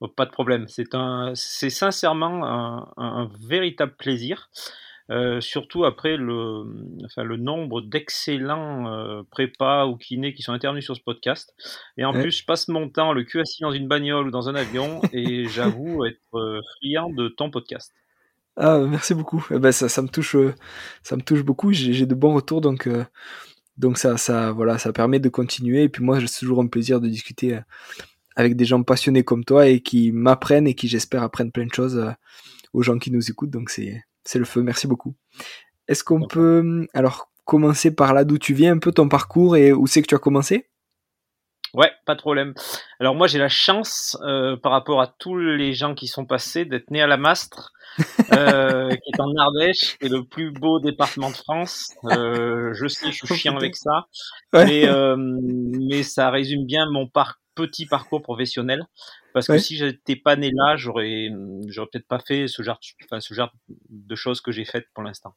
Oh, pas de problème. C'est un, c'est sincèrement un, véritable plaisir. Euh, surtout après le, enfin, le nombre d'excellents euh, prépas ou kinés qui sont intervenus sur ce podcast. Et en plus, je passe mon temps le cul assis dans une bagnole ou dans un avion et j'avoue être euh, friand de ton podcast. Ah, merci beaucoup. Eh ben, ça, ça, me touche, ça me touche beaucoup. J'ai, de bons retours, donc, donc ça, ça, voilà, ça permet de continuer. Et puis moi, c'est toujours un plaisir de discuter avec des gens passionnés comme toi et qui m'apprennent et qui j'espère apprennent plein de choses euh, aux gens qui nous écoutent. Donc c'est c'est le feu. Merci beaucoup. Est-ce qu'on peut alors commencer par là d'où tu viens, un peu ton parcours et où c'est que tu as commencé? Ouais, pas de problème. Alors moi j'ai la chance euh, par rapport à tous les gens qui sont passés d'être né à la Mastre, euh, qui est en Ardèche, qui est le plus beau département de France. Euh, je sais, je suis chiant avec ça, mais, mais ça résume bien mon parcours petit parcours professionnel. Parce que si j'étais pas né là, j'aurais, j'aurais peut-être pas fait ce genre, enfin, ce genre de choses que j'ai faites pour l'instant.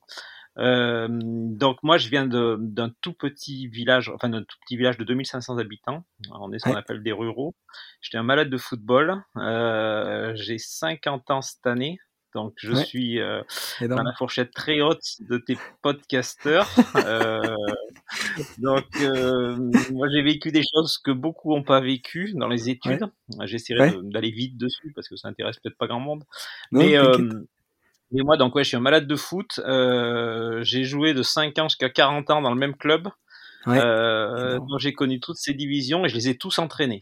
Euh, donc moi, je viens d'un tout petit village, enfin d'un tout petit village de 2500 habitants. On est ce qu'on appelle des ruraux. J'étais un malade de football. Euh, j'ai 50 ans cette année. Donc, je suis euh, dans la fourchette très haute de tes podcasteurs. euh, donc, euh, moi, j'ai vécu des choses que beaucoup n'ont pas vécues dans les études. J'essaierai d'aller vite dessus parce que ça intéresse peut-être pas grand monde. mais, mais moi, donc, ouais, je suis un malade de foot. J'ai joué de 5 ans jusqu'à 40 ans dans le même club. Donc, j'ai connu toutes ces divisions et je les ai tous entraînés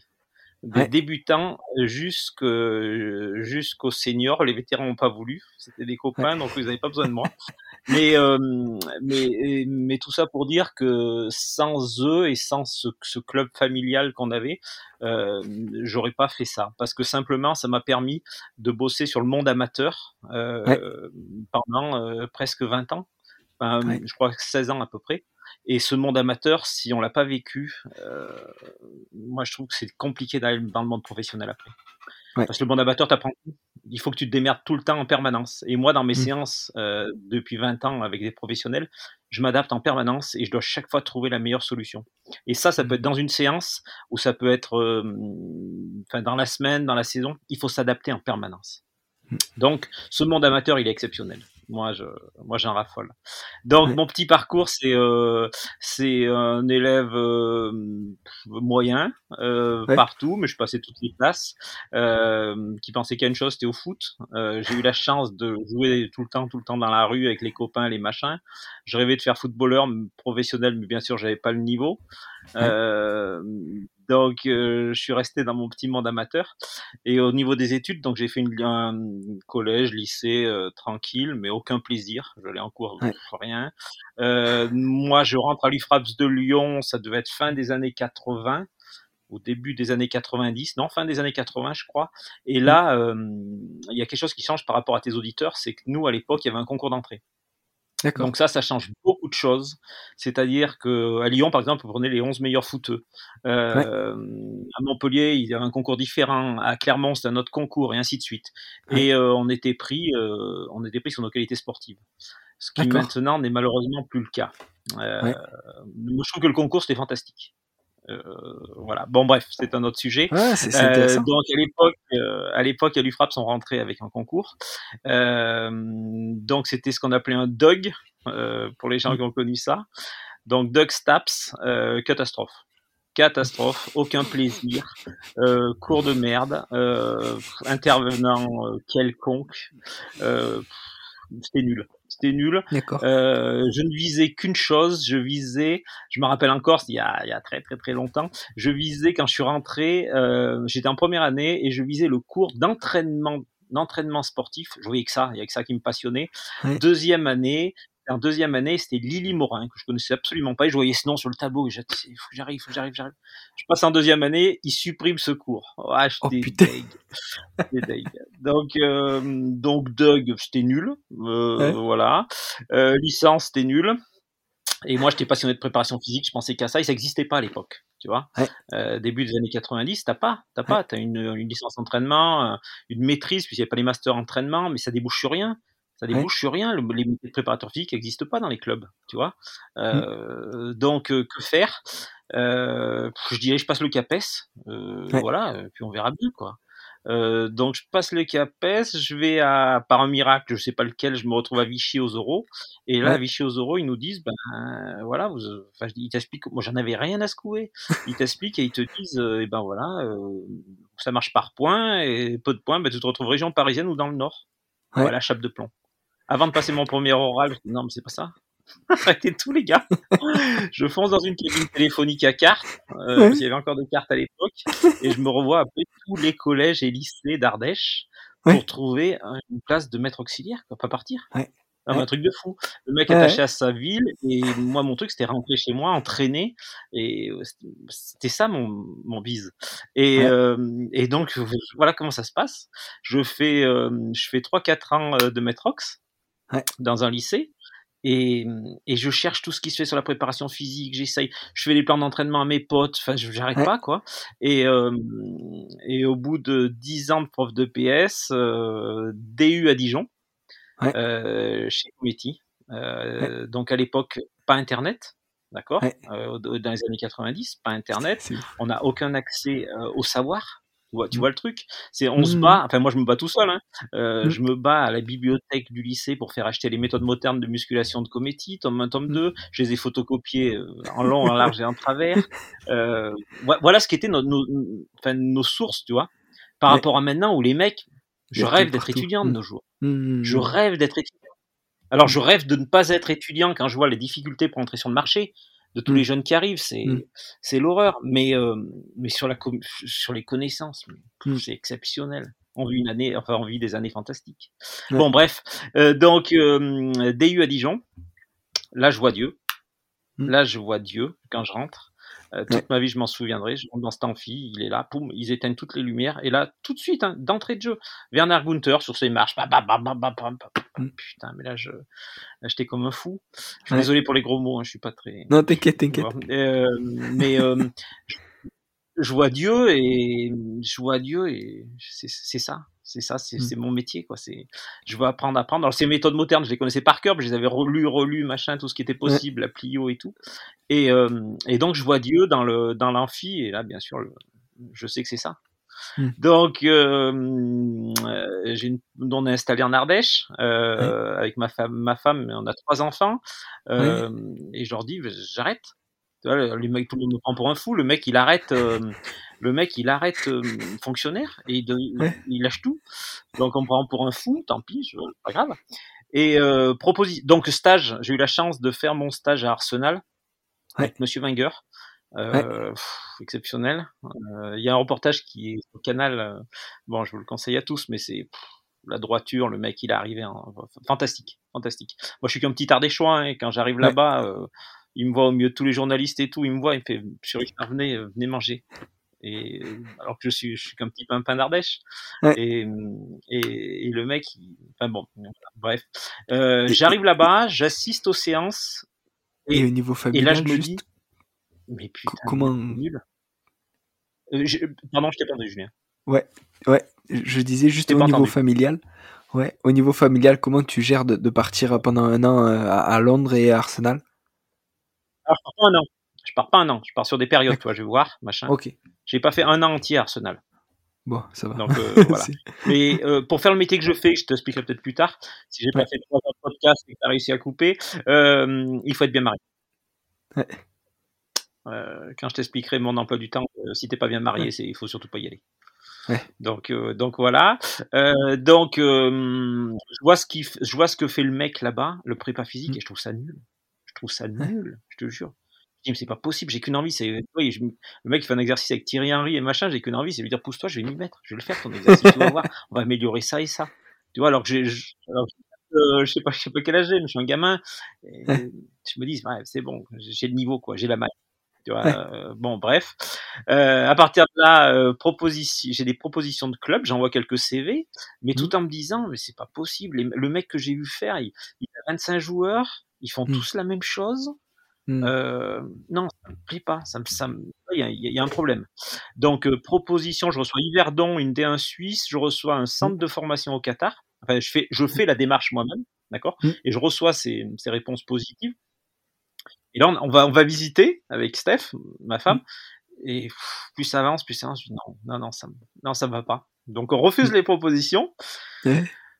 des débutants jusqu'au jusqu'aux seniors. Les vétérans n'ont pas voulu, c'était des copains, donc ils n'avaient pas besoin de moi. Mais, euh, mais, mais tout ça pour dire que sans eux et sans ce, ce club familial qu'on avait, euh, j'aurais pas fait ça. Parce que simplement, ça m'a permis de bosser sur le monde amateur euh, pendant euh, presque 20 ans. Je crois 16 ans à peu près. Et ce monde amateur, si on l'a pas vécu, euh, moi je trouve que c'est compliqué d'aller dans le monde professionnel après. Parce que le monde amateur t'apprend il faut que tu te démerdes tout le temps en permanence. Et moi, dans mes mmh. séances, euh, depuis 20 ans avec des professionnels, je m'adapte en permanence et je dois chaque fois trouver la meilleure solution. Et ça, ça peut être dans une séance ou ça peut être euh, dans la semaine, dans la saison. Il faut s'adapter en permanence. Mmh. Donc, ce monde amateur, il est exceptionnel moi je moi j'en raffole. Donc mon petit parcours c'est euh, c'est un élève euh, moyen euh, partout, mais je passais toutes les classes qui pensait qu'à une chose c'était au foot. J'ai eu la chance de jouer tout le temps tout le temps dans la rue avec les copains les machins. Je rêvais de faire footballeur professionnel, mais bien sûr j'avais pas le niveau. Donc, euh, je suis resté dans mon petit monde amateur. Et au niveau des études, donc j'ai fait une, un collège, lycée euh, tranquille, mais aucun plaisir. Je l'ai en cours, rien. Euh, moi, je rentre à l'UFRAPS de Lyon, ça devait être fin des années 80 au début des années 90, non, fin des années 80, je crois. Et là, il y a quelque chose qui change par rapport à tes auditeurs, c'est que nous, à l'époque, il y avait un concours d'entrée. Donc ça, ça change beaucoup de choses. C'est-à-dire que à Lyon, par exemple, vous prenez les 11 meilleurs footeux. Euh, À Montpellier, il y avait un concours différent. À Clermont, c'était un autre concours, et ainsi de suite. Et euh, on était pris, euh, on était pris sur nos qualités sportives. Ce qui maintenant n'est malheureusement plus le cas. Je trouve que le concours c'était fantastique. Euh, voilà. Bon, bref, c'est un autre sujet. euh, donc à l'époque, euh, à l'époque, à l'UFRAP sont rentrés avec un concours. Donc c'était ce qu'on appelait un dog pour les gens qui ont connu ça. Donc Doug Staps, catastrophe catastrophe, aucun plaisir, euh, cours de merde, euh, intervenant euh, quelconque, c'était nul. C'était nul. Euh, je ne visais qu'une chose, je visais, je me rappelle encore, il y a, il y a très très très longtemps, je visais quand je suis rentré, euh, j'étais en première année et je visais le cours d'entraînement d'entraînement sportif. Je voyais que ça, il y a que ça qui me passionnait. Deuxième année, en deuxième année, c'était Lily Morin, que je connaissais absolument pas. Et je voyais ce nom sur le tableau et j'ai dit, il faut que j'arrive, il faut que j'arrive, j'arrive. Je passe en deuxième année, il supprime ce cours. Ah, Oh, putain. deg. Donc, euh, donc Doug, c'était nul. Euh, Ouais. Voilà. Euh, licence, c'était nul. Et moi, j'étais passionné de préparation physique, je pensais qu'à ça, et ça n'existait pas à l'époque, tu vois. Ouais. Euh, début des années 90, t'as pas, t'as pas, t'as une, une licence entraînement, une maîtrise, puisqu'il n'y avait pas les masters entraînement, mais ça débouche sur rien. Ça Ouais. débouche sur rien. Le- les métiers de préparateur physique n'existent pas dans les clubs, tu vois. Euh, Donc, euh, que faire? Euh, Je dirais, je passe le CAPES, Ouais. voilà, puis on verra bien, quoi. Euh, donc je passe le CAPES, je vais à par un miracle, je sais pas lequel, je me retrouve à Vichy aux euros. Et là, Ouais. à Vichy aux euros, ils nous disent, ben voilà, vous, enfin, ils t'expliquent, moi j'en avais rien à secouer. Ils t'expliquent et ils te disent, euh, eh ben voilà, ça marche par points et peu de points, ben tu te retrouves région parisienne ou dans le nord. Ouais. Voilà, chape de plomb. Avant de passer mon premier oral, je dis, non mais c'est pas ça. Arrêtez tout les gars. je fonce dans une cabine téléphonique à carte, euh, qu'il y avait encore des cartes à l'époque, et je me revois appeler tous les collèges et lycées d'Ardèche Ouais. pour trouver un- une place de maître auxiliaire, quoi, pas partir. Ouais. Ah, Ouais. Un truc de fou. Le mec attaché à sa ville, et moi mon truc c'était rentrer chez moi, entraîner, et euh, c'était- ça mon, mon bise. Et, euh, et donc voilà comment ça se passe. Je fais, euh, je fais 3-4 ans euh, de maître ox Ouais. dans un lycée. Et, et je cherche tout ce qui se fait sur la préparation physique, j'essaye, je fais les plans d'entraînement à mes potes, enfin je- j'arrête Ouais. pas quoi. Et, euh, et au bout de 10 ans de prof de PS, euh, DU à Dijon, Ouais. euh, chez Cometti. Donc à l'époque, pas Internet, d'accord Dans les années 90, pas Internet, on n'a aucun accès au savoir. Tu vois, tu Mm. vois le truc? C'est on se Mm. bat. Enfin, moi, je me bats tout seul. Hein. Euh. Je me bats à la bibliothèque du lycée pour faire acheter les méthodes modernes de musculation de Cometti, tome 1, tome Mm. 2. Je les ai photocopiés euh, en long, en large et en travers. Euh, vo- voilà ce qu'étaient nos, nos, enfin, nos sources, tu vois. Par Ouais. rapport à maintenant où les mecs, je rêve d'être étudiant de nos jours. Mmh. Je rêve d'être étudiant. Alors, je rêve de ne pas être étudiant quand je vois les difficultés pour entrer sur le marché de tous Mm. les jeunes qui arrivent. C'est Mm. c'est l'horreur. Mais, euh, mais sur, la sur les connaissances, Mm. c'est exceptionnel. On vit une année, enfin, on vit des années fantastiques. Ouais. Bon, bref. Euh, donc, euh, DU à Dijon. Là, je vois Dieu. Mm. Là, je vois Dieu quand je rentre. Euh, toute Ouais. ma vie, je m'en souviendrai. Je rentre dans cet amphi, il est là, poum, ils éteignent toutes les lumières. Et là, tout de suite, hein, d'entrée de jeu, Werner Gunther sur ses marches. Bam, bam. Mm. Putain, mais là, je, j'étais comme un fou. Je suis Ouais. désolé pour les gros mots, hein, je suis pas très. Non, t'inquiète, t'inquiète. Euh, mais euh, je- vois Dieu et je vois Dieu et c'est ça, c'est ça, c'est Mm. c'est mon métier quoi. C'est je veux apprendre, apprendre. Alors ces méthodes modernes, je les connaissais par cœur, mais je les avais relus, relus, machin, tout ce qui était possible, la Plio et tout. Et euh, et donc je vois Dieu dans le dans l'amphi et là bien sûr le- je sais que c'est ça. Mm. Donc, euh, euh, j'ai une, on est installé en Ardèche euh, avec ma femme, ma femme, on a trois enfants, et je leur dis, j'arrête. Tu vois, le- mecs, tout le monde me prend pour un fou. Le mec, il arrête, euh, le mec, il arrête euh, fonctionnaire et il, de- Ouais. il lâche tout. Donc on me prend pour un fou, tant pis, je- pas grave. Et euh, proposi- donc stage, j'ai eu la chance de faire mon stage à Arsenal avec Monsieur Wenger. Euh, pff, exceptionnel. Euh, Il y a un reportage qui est au canal. euh, bon, je vous le conseille à tous, mais c'est la droiture, le mec, il est arrivé fantastique, fantastique. Moi, je suis qu'un petit ardéchois hein, et quand j'arrive là-bas, euh, il me voit au milieu de tous les journalistes et tout, il me voit, il me fait, venez, euh, venez manger. Et euh, alors que je suis, je suis qu'un petit pimpin d'Ardèche. Ouais. Et, et, et le mec, il- enfin bon, bref. Euh, J'arrive là-bas, j'assiste aux séances. Et au niveau Et familial, là, je me juste, dis, mais putain, co- comment- nul. Euh, pardon, je t'ai perdu, Julien. Ouais, je disais juste au niveau entendu. familial. Ouais, au niveau familial, comment tu gères de, de partir pendant un an euh, à, à Londres et à Arsenal? Alors, je pars pas un an. Je pars pas un an. Je pars sur des périodes, toi, je vais voir, machin. Ok, J'ai pas fait un an entier à Arsenal. bon, ça va. Donc, euh, voilà. Mais euh, pour faire le métier que je fais, je t'expliquerai peut-être plus tard, si j'ai pas Ouais. fait trois heures de podcast et que t'as réussi à couper, euh, il faut être bien marié. Ouais. quand je t'expliquerai mon emploi du temps, si t'es pas bien marié, c'est il faut surtout pas y aller. Donc, donc voilà. donc, je vois ce qui, je vois ce que fait le mec là-bas, le prépa physique, mmh. et je trouve ça nul. Je trouve ça nul, je te jure. Je dis, mais c'est pas possible, j'ai qu'une envie, c'est, le mec qui fait un exercice avec Thierry Henry et machin, j'ai qu'une envie, c'est lui dire, pousse-toi, je vais m'y mettre, je vais le faire ton exercice, tu vas voir, on va améliorer ça et ça. Tu vois, alors que j'ai, je, euh, je sais pas, je sais pas quel âge j'ai, mais je suis un gamin, et je me dis, ouais, c'est bon, j'ai le niveau, quoi, j'ai la maille. Tu vois, euh, bon, bref. Euh, à partir de là, euh, proposition, j'ai des propositions de club, j'envoie quelques CV, mais mmh. tout en me disant, mais c'est pas possible. Le mec que j'ai vu faire, il, il a 25 joueurs, ils font mmh. tous la même chose. Mmh. Euh, non, ça me plaît pas. Ça me, ça il, y a, il y, a, un problème. Donc, euh, proposition, je reçois Yverdon, une D1 Suisse, je reçois un centre mmh. de formation au Qatar. Enfin, je fais, je fais la démarche moi-même, d'accord mmh. Et je reçois ces, ces, réponses positives. Et là, on, va, on va visiter avec Steph, ma femme. Et plus ça avance, plus ça avance. Non, non, non, ça, non, ça va pas. Donc, on refuse les propositions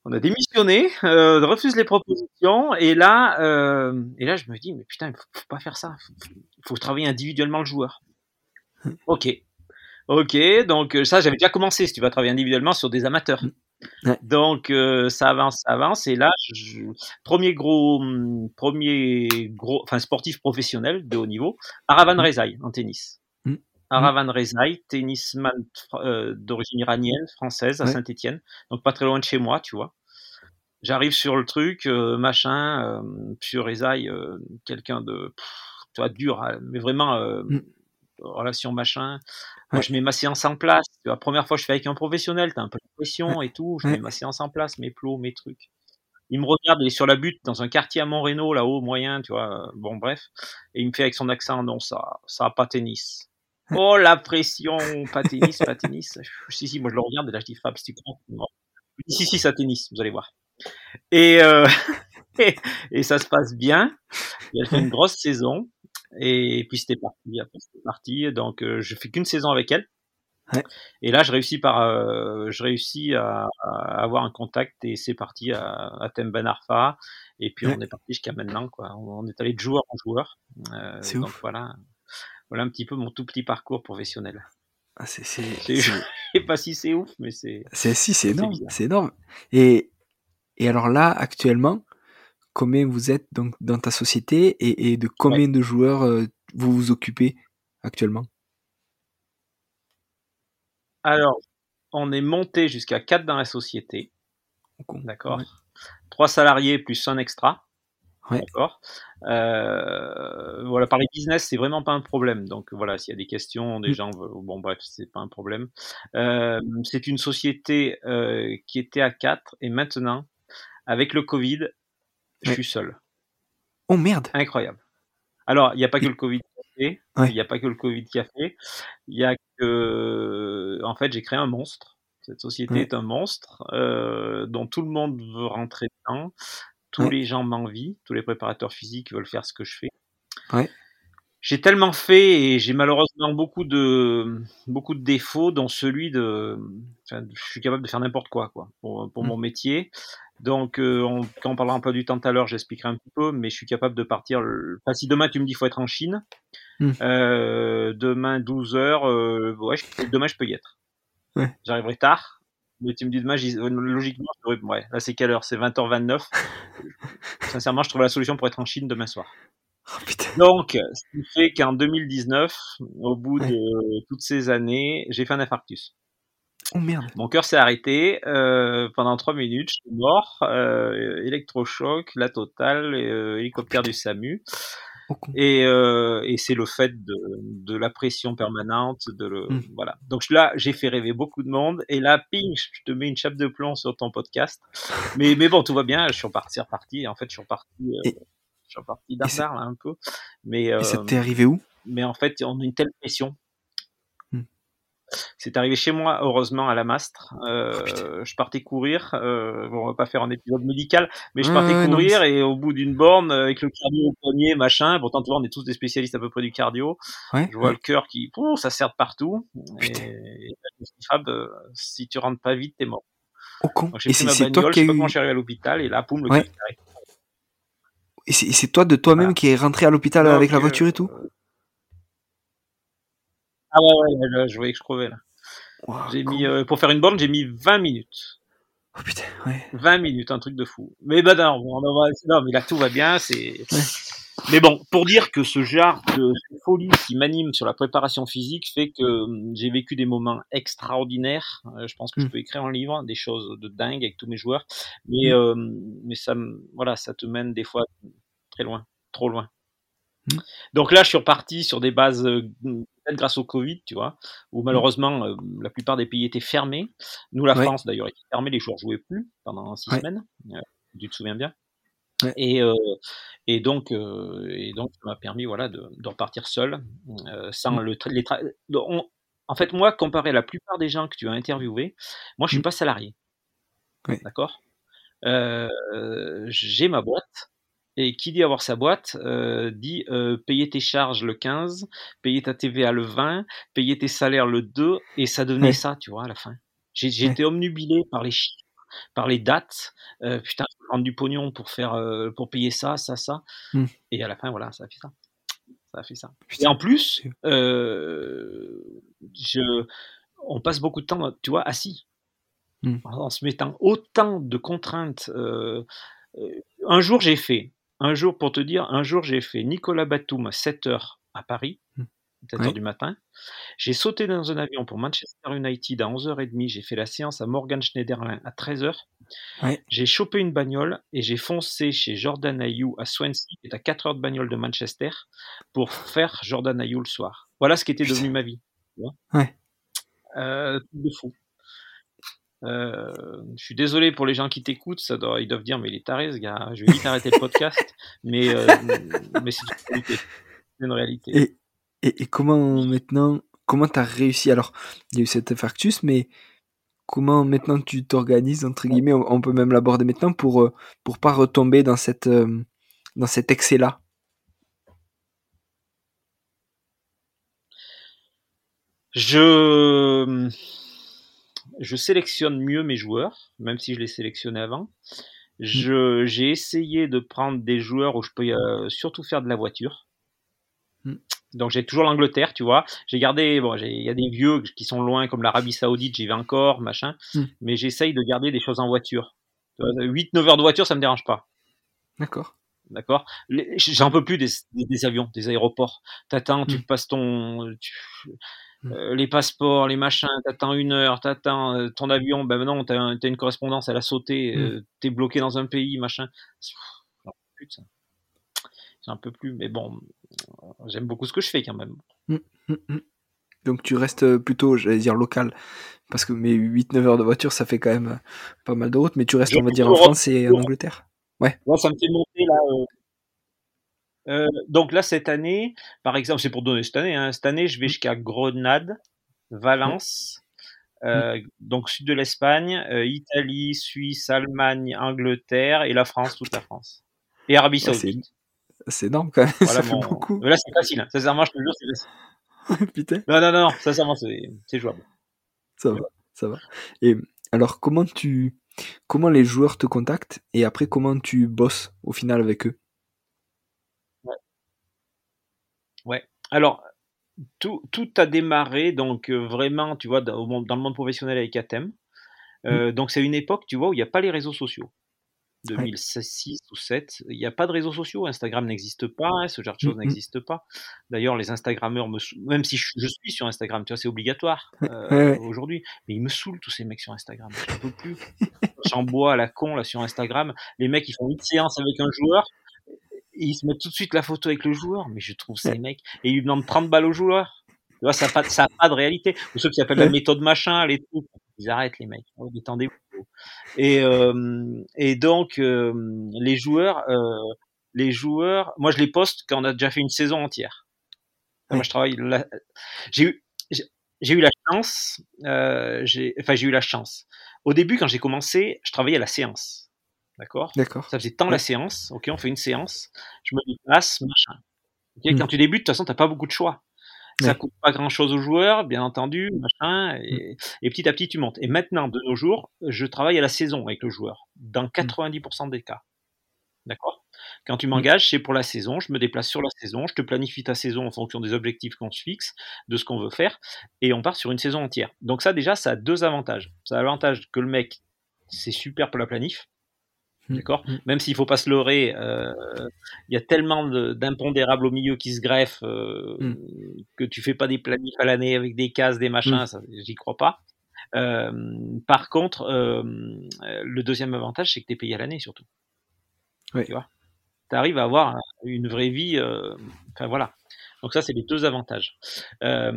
on a démissionné, euh, refuse les propositions, et là, euh, et là, je me dis, mais putain, il faut, faut pas faire ça. Il faut, travailler individuellement le joueur. Ok, ok, donc euh, ça, j'avais déjà commencé. Si tu vas travailler individuellement sur des amateurs. Donc euh, ça avance, ça avance, et là, je, premier gros, premier gros, enfin sportif professionnel de haut niveau, Aravan. Rezaï en tennis. Aravan Rezaï, tennisman euh, d'origine iranienne, française, à Saint-Etienne, donc pas très loin de chez moi, tu vois. J'arrive sur le truc, euh, machin, euh, sur Rezaï, euh, quelqu'un de, tu vois, dur, hein, mais vraiment, mmh. relation machin. Moi, je mets ma séance en place. La première fois, je fais avec un professionnel, t'as un peu de pression et tout. Je mets ma séance en place, mes plots, mes trucs. Il me regarde, il est sur la butte, dans un quartier à Montréno, là-haut, moyen, tu vois. Bon, bref. Et il me fait avec son accent, non, ça, ça a pas tennis. Oh, la pression, pas tennis, pas tennis. si, si, moi je le regarde et là je dis, Fab, si tu crois, si, si, ça tennis, vous allez voir. Et, euh, et, ça se passe bien. A fait une grosse saison. Et puis c'était parti. Après c'était parti. Donc euh, je fais qu'une saison avec elle. Ouais. Et là, je réussis par, euh, je réussis à, à, avoir un contact et c'est parti à, à Temben Arfa. Et puis on est parti jusqu'à maintenant, quoi. On est allé de joueur en joueur. Euh, c'est donc voilà, voilà un petit peu mon tout petit parcours professionnel. Ah, c'est, c'est, je sais pas si c'est ouf, mais c'est. C'est si, c'est énorme, c'est énorme. Et et alors là, actuellement, combien vous êtes donc dans ta société et, de combien de joueurs euh, vous vous occupez actuellement? Alors, on est monté jusqu'à 4 dans la société. D'accord. Trois salariés plus un extra. D'accord. Euh, voilà, par les business, c'est vraiment pas un problème. Donc voilà, s'il y a des questions, des mm. gens, bon bref, c'est pas un problème. Euh, c'est une société qui était à 4 et maintenant avec le Covid, je suis seul. Oh merde. Incroyable. Alors, il n'y a pas que le Covid qui a fait. Il n'y a pas que le Covid qui a fait. Il y a que, en fait, j'ai créé un monstre. Cette société est un monstre euh, dont tout le monde veut rentrer dedans. Tous les gens m'envient. Tous les préparateurs physiques veulent faire ce que je fais. Ouais j'ai tellement fait et j'ai malheureusement beaucoup de beaucoup de défauts, dont celui de, enfin, je suis capable de faire n'importe quoi, quoi, pour, pour mmh. mon métier. Donc, euh, on, quand on parlera un peu du temps tout à l'heure, j'expliquerai un petit peu, mais je suis capable de partir. Enfin, si demain tu me dis faut être en Chine, mmh. euh, demain 12 heures, euh, ouais, demain je peux y être. Ouais. J'arriverai tard, mais tu me dis demain, logiquement, ouais, là c'est quelle heure? C'est 20h29. Sincèrement, je trouve la solution pour être en Chine demain soir. Oh, Donc, ce qui fait qu'en 2019, au bout de toutes ces années, j'ai fait un infarctus. Oh merde. Mon cœur s'est arrêté euh, pendant trois minutes, je suis mort, euh, électrochoc, la totale, euh, hélicoptère du SAMU. Et, euh, et c'est le fait de, de, la pression permanente, de le, mmh. voilà. Donc là, j'ai fait rêver beaucoup de monde. Et là, ping, je te mets une chape de plomb sur ton podcast. Mais, mais bon, tout va bien. Je suis reparti, reparti. En fait, je suis reparti. Euh, je suis reparti d'un là un peu. Mais, euh, et ça t'est arrivé où? Mais en fait, on a une telle pression. C'est arrivé chez moi, heureusement, à la Mastre. Euh, oh, je partais courir. Euh, bon, on va pas faire un épisode médical, mais je partais courir et au bout d'une borne, avec le cardio au poignet, machin. Pourtant, tu vois, on est tous des spécialistes à peu près du cardio. je vois le cœur qui, pouf, ça sert de partout. Et, et Fab, euh, si tu rentres pas vite, t'es mort. Oh, con. Sais pas comment je suis arrivé à l'hôpital et là, poum, le cœur et c'est toi de toi-même qui est rentré à l'hôpital avec la voiture et tout? Ah ouais, ouais, je voyais que je crevais là. j'ai mis, euh, pour faire une borne, j'ai mis 20 minutes. Oh putain, ouais. 20 minutes, un truc de fou. Mais bah non, non mais là tout va bien, c'est. Mais bon, pour dire que ce genre de folie qui m'anime sur la préparation physique fait que hum, j'ai vécu des moments extraordinaires. Euh, je pense que je hmm. peux écrire un livre, des choses de dingue avec tous mes joueurs. Mais, hmm. euh, mais ça, voilà, ça te mène des fois très loin, trop loin. Hmm. Donc là, je suis reparti sur des bases euh, grâce au Covid, tu vois, où malheureusement la plupart des pays étaient fermés. Nous, la France d'ailleurs, était fermée, les joueurs jouaient plus pendant six semaines. tu te souviens bien. Et, euh, et donc, euh, et donc, ça m'a permis voilà, de, de repartir seul, euh, sans mmh. le les En fait, moi, comparé à la plupart des gens que tu as interviewés, moi, je suis mmh. pas salarié. D'accord? J'ai ma boîte. Et qui dit avoir sa boîte dit payer tes charges le 15, payer ta TVA le 20, payer tes salaires le 2, et ça donnait ça, tu vois, à la fin. Été omnubilé par les chiffres par les dates. Euh, putain, prendre du pognon pour faire, euh, pour payer ça, ça, ça. Mmh. Et à la fin, voilà, ça a fait ça. Ça a fait ça. Et en plus, euh, je, on passe beaucoup de temps, tu vois, assis, mmh. en se mettant autant de contraintes. un jour, j'ai fait, un jour, pour te dire, un jour, j'ai fait Nicolas Batum à 7 heures à Paris. Mmh. 7h du matin. J'ai sauté dans un avion pour Manchester United à 11h30. J'ai fait la séance à Morgan Schneiderlin à 13h. J'ai chopé une bagnole et j'ai foncé chez Jordan Ayou à Swansea, qui est à 4 heures de bagnole de Manchester, pour faire Jordan Ayou le soir. Voilà ce qui était devenu ma vie. Ouais. Euh, de fou. Euh, je suis désolé pour les gens qui t'écoutent, ça doit, ils doivent dire mais il est taré ce gars. Je vais vite arrêter le podcast, mais euh, mais c'est une réalité. C'est une réalité. Et, comment maintenant, comment tu as réussi? Alors, il y a eu cet infarctus, mais comment maintenant tu t'organises, entre guillemets, on, peut même l'aborder maintenant, pour, euh, pour pas retomber dans, cette, dans cet excès-là Je, je sélectionne mieux mes joueurs, même si je les sélectionnais avant. Mmh. J'ai essayé de prendre des joueurs où je peux euh, surtout faire de la voiture. Mmh. Donc j'ai toujours l'Angleterre, tu vois. J'ai gardé, bon, il y a des vieux qui sont loin comme l'Arabie Saoudite, j'y vais encore, machin. Hmm. Mais j'essaye de garder des choses en voiture. 8-9 heures de voiture, ça me dérange pas. D'accord. D'accord. J'en peux plus des, des, avions, des aéroports. T'attends, tu hmm. passes ton, hmm. Euh, les passeports, les machins. T'attends une heure, t'attends euh, ton avion. Ben non, t'as as une correspondance, elle a sauté. Euh, t'es bloqué dans un pays, machin. Putain un peu plus, mais bon, j'aime beaucoup ce que je fais quand même. Mmh. Donc tu restes plutôt, j'allais dire local, parce que mes 8-9 heures de voiture, ça fait quand même pas mal de route, mais tu restes, on va dire, en France et en Angleterre? Ouais. Moi, ça me fait monter là. Euh, euh, donc là, cette année, par exemple, c'est pour donner cette année, hein, cette année, je vais jusqu'à Grenade, Valence, euh, donc sud de l'Espagne, Italie, Suisse, Allemagne, Angleterre et la France, toute la France. Et Arabie Saoudite c'est énorme quand même. ça fait beaucoup. là, c'est facile. Hein. Sincèrement, je te jure, c'est facile. Putain. Non, non, non, sincèrement, c'est jouable. Ça va, ça va. Et alors, comment tu, comment les joueurs te contactent et après, comment tu bosses au final avec eux Ouais. Ouais. Alors, tout, tout a démarré, donc euh, vraiment, tu vois, dans, dans, le monde professionnel avec Atem. Euh, mmh. Donc, c'est une époque, tu vois, où il n'y a pas les réseaux sociaux. 2006 ou 7, il n'y a pas de réseaux sociaux, Instagram n'existe pas, hein, ce genre de choses mmh n'existe pas. D'ailleurs, les Instagrammeurs, me même si je, suis sur Instagram, tu vois, c'est obligatoire euh, aujourd'hui, mais ils me saoulent tous ces mecs sur Instagram, je ne peux plus. J'en à la con là sur Instagram, les mecs ils font une séance avec un joueur, ils se mettent tout de suite la photo avec le joueur, mais je trouve ces mecs, et ils demandent 30 balles au joueur. Tu vois, ça n'a pas, pas, de réalité. Ou ceux qui appellent la méthode machin, les trucs, ils arrêtent les mecs. Détendez-vous. Et, euh, et donc euh, les joueurs, euh, les joueurs, moi je les poste quand on a déjà fait une saison entière. Moi je travaille. J'ai eu, j'ai eu la chance. j'ai, enfin j'ai eu la chance. Au début quand j'ai commencé, je travaillais à la séance. D'accord? D'accord. Ça faisait tant la séance. Ok, on fait une séance. Je me déplace, machin. Okay, Quand tu débutes, de toute façon, t'as pas beaucoup de choix. Ça coûte pas grand chose aux joueurs, bien entendu, machin, mmh. et, et, petit à petit tu montes. Et maintenant, de nos jours, je travaille à la saison avec le joueur, dans 90% mmh. des cas. D'accord? Quand tu m'engages, c'est pour la saison, je me déplace sur la saison, je te planifie ta saison en fonction des objectifs qu'on se fixe, de ce qu'on veut faire, et on part sur une saison entière. Donc ça déjà, ça a deux avantages. Ça a l'avantage que le mec, c'est super pour la planif, mmh. D'accord mmh. Même s'il faut pas se leurrer, euh, il y a tellement d'impondérables au milieu qui se greffent euh, mmh. que tu fais pas des planifs à l'année avec des cases, des machins, j'y crois pas. Euh, par contre, le deuxième avantage, c'est que tu es payé à l'année surtout. Tu vois? Tu arrives à avoir une vraie vie. Enfin voilà. Donc ça, c'est les deux avantages. Euh,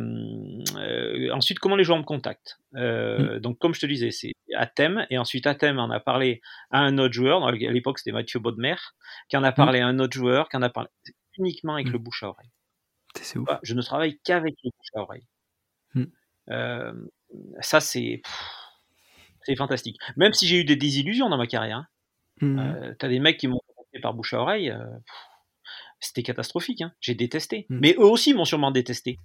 euh, ensuite, comment les joueurs me contactent? Euh, mm. Donc, comme je te disais, c'est à thème, et ensuite à thème, on a parlé à un autre joueur. à l'époque, c'était Mathieu Baudemer, qui en a parlé mm. à un autre joueur, qui en a parlé uniquement avec mm. le bouche à oreille. C'est ouf. Je ne travaille qu'avec le bouche à oreille. ça, c'est c'est fantastique. Même si j'ai eu des désillusions dans ma carrière. Hein. T'as des mecs qui m'ont contacté par bouche à oreille c'était catastrophique. Hein. J'ai détesté. Mm. Mais eux aussi m'ont sûrement détesté.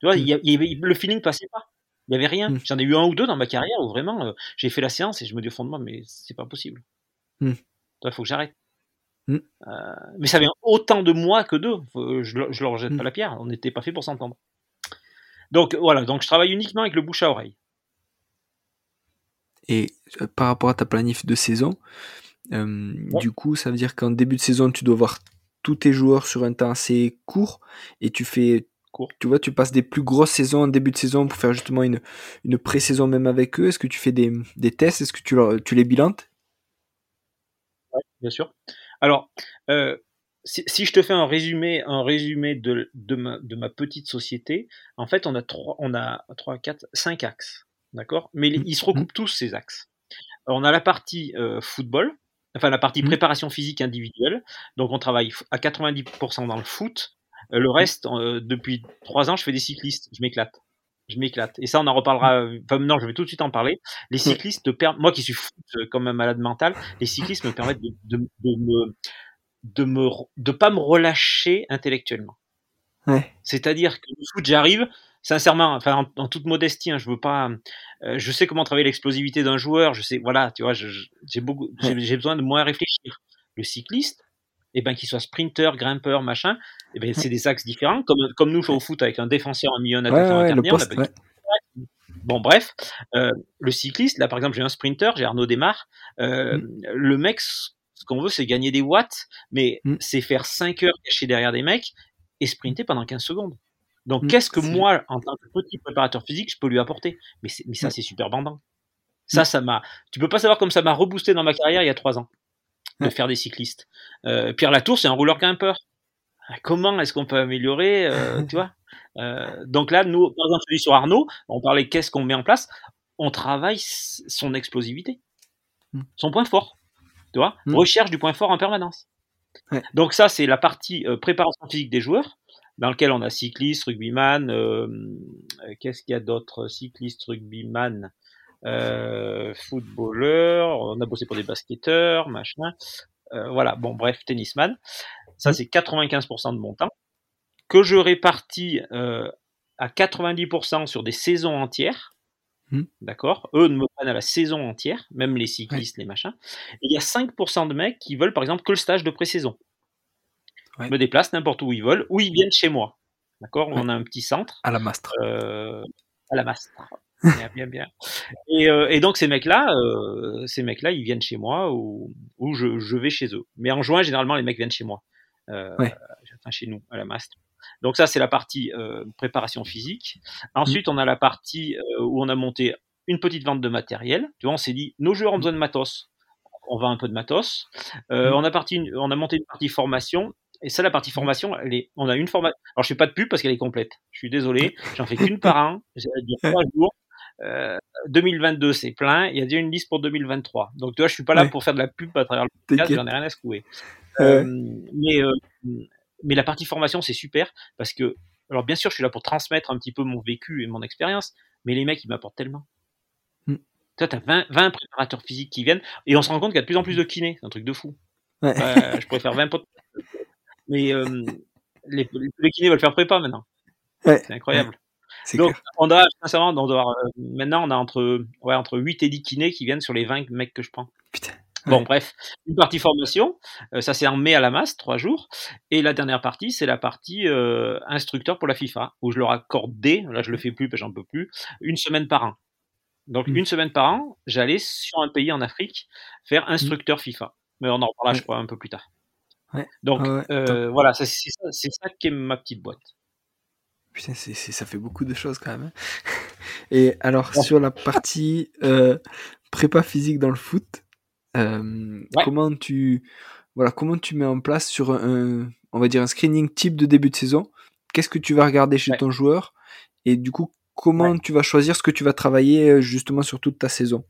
Tu vois, mm. le feeling passait pas. Il y avait rien. Mm. J'en ai eu un ou deux dans ma carrière où vraiment euh, j'ai fait la séance et je me dis au fond de moi, mais c'est pas possible. Il faut que j'arrête. Euh, mais ça vient autant de moi que d'eux. Je, je leur jette pas la pierre. On n'était pas fait pour s'entendre. Donc voilà, donc je travaille uniquement avec le bouche à oreille. Et euh, par rapport à ta planif de saison, du coup, ça veut dire qu'en début de saison, tu dois voir tous tes joueurs sur un temps assez court et tu fais court. Tu vois, tu passes des plus grosses saisons en début de saison pour faire justement une, une pré-saison même avec eux. Est-ce que tu fais des, des tests? Est-ce que tu, leur, tu les bilantes? Oui, bien sûr. Alors, euh, si, si, je te fais un résumé, un résumé de, de, ma, de ma petite société, en fait, on a trois, on a trois, quatre, cinq axes, d'accord? Mais mmh. ils se recoupent mmh. tous ces axes. Alors, on a la partie euh, football, enfin la partie mmh. préparation physique individuelle. Donc on travaille à 90% dans le foot. Euh, le reste, euh, depuis trois ans, je fais des cyclistes. Je m'éclate. Je m'éclate. Et ça, on en reparlera. Enfin, non, je vais tout de suite en parler. Les cyclistes, moi qui suis foot euh, comme un malade mental, les cyclistes me permettent de, de, de me de me de pas me relâcher intellectuellement. Ouais. C'est-à-dire que le foot, j'arrive, sincèrement, enfin, en, toute modestie, hein, je veux pas, euh, je sais comment travailler l'explosivité d'un joueur, je sais, voilà, tu vois, j'ai beaucoup, j'ai besoin de moins réfléchir. Le cycliste, et eh ben, qu'il soit sprinter, grimpeur, machin, eh ben, c'est des axes différents, comme, comme nous, au foot avec un défenseur, un milieu, un attaquant, Bon, bref, euh, le cycliste, là, par exemple, j'ai un sprinter, j'ai Arnaud Desmar, euh, mm. le mec, ce qu'on veut, c'est gagner des watts, mais mm. c'est faire 5 heures caché derrière des mecs et sprinter pendant 15 secondes. Donc, mmh, qu'est-ce que moi, en tant que petit préparateur physique, je peux lui apporter? Mais, mais ça, mmh. c'est super bandant. Ça, mmh. ça m'a. Tu peux pas savoir comme ça m'a reboosté dans ma carrière il y a trois ans de faire des cyclistes. Euh, Pierre Latour, c'est un rouleur grimpeur. Ah, comment est-ce qu'on peut améliorer, euh, tu vois? Euh, Donc là, nous, par exemple, celui sur Arnaud, on parlait qu'est-ce qu'on met en place? On travaille son explosivité, son point fort. Tu vois? Recherche du point fort en permanence. Donc ça, c'est la partie préparation physique des joueurs dans lequel on a cycliste, rugbyman, euh, euh, qu'est-ce qu'il y a d'autre Cycliste, rugbyman, euh, footballeur, on a bossé pour des basketteurs, machin. Euh, voilà, bon, bref, tennisman. Ça, mmh. c'est 95% de mon temps, que je répartis à 90% sur des saisons entières. Mmh. D'accord Eux me prennent à la saison entière, même les cyclistes, les machins. Et il y a 5% de mecs qui veulent, par exemple, que le stage de pré-saison me déplace n'importe où ils veulent, ou ils viennent chez moi. D'accord On a un petit centre. À la Mastre. Euh, à la Mastre. bien, bien, bien. Et, euh, et donc ces mecs-là, euh, ces mecs-là, ils viennent chez moi ou, ou je, je, vais chez eux. Mais en juin, généralement, les mecs viennent chez moi. Enfin, chez nous, à la Mastre. Donc ça, c'est la partie préparation physique. Ensuite, on a la partie où on a monté une petite vente de matériel. Tu vois, on s'est dit, nos joueurs ont besoin de matos. On vend un peu de matos. Euh, mm. on, a parti, on a monté une partie formation et ça, la partie mmh. formation, elle est, on a une formation. Alors, je fais pas de pub parce qu'elle est complète. Je suis désolé. J'en fais qu'une par an. J'ai dire trois jours. Euh, 2022, c'est plein. Il y a déjà une liste pour 2023. Donc, tu vois, je suis pas là pour faire de la pub à travers le podcast. J'en ai rien à secouer. Euh, mais, euh, mais la partie formation, c'est super parce que, alors, bien sûr, je suis là pour transmettre un petit peu mon vécu et mon expérience, mais les mecs, ils m'apportent tellement. Mmh. Tu as 20, 20 préparateurs physiques qui viennent et on se rend compte qu'il y a de plus en plus de kinés. C'est un truc de fou. Ouais. Euh, je pourrais faire 20 potes mais euh, les, les, kinés veulent faire prépa maintenant. Ouais, c'est incroyable. Donc, on a, sincèrement, on doit, euh, maintenant, on a entre, ouais, entre 8 et 10 kinés qui viennent sur les 20 mecs que je prends. Putain. Bon, bref, une partie formation, euh, ça c'est en mai à la masse, trois jours, et la dernière partie, c'est la partie euh, instructeur pour la FIFA, où je leur accorde des, là je le fais plus parce que j'en peux plus, une semaine par an. Donc Mm. une semaine par an, j'allais sur un pays en Afrique faire instructeur FIFA. Mais on en reparlera, je crois, un peu plus tard. Ouais. Donc Ouais, ouais. euh, voilà, c'est ça, c'est ça qui est ma petite boîte. Putain, c'est, c'est- ça fait beaucoup de choses quand même. hein. Et alors, Ouais. sur la partie euh, prépa physique dans le foot, euh, Ouais. comment tu voilà, comment tu mets en place sur un, on va dire un screening type de début de saison? Qu'est-ce que tu vas regarder chez Ouais. ton joueur? Et du coup, comment tu vas choisir ce que tu vas travailler euh, justement sur toute ta saison?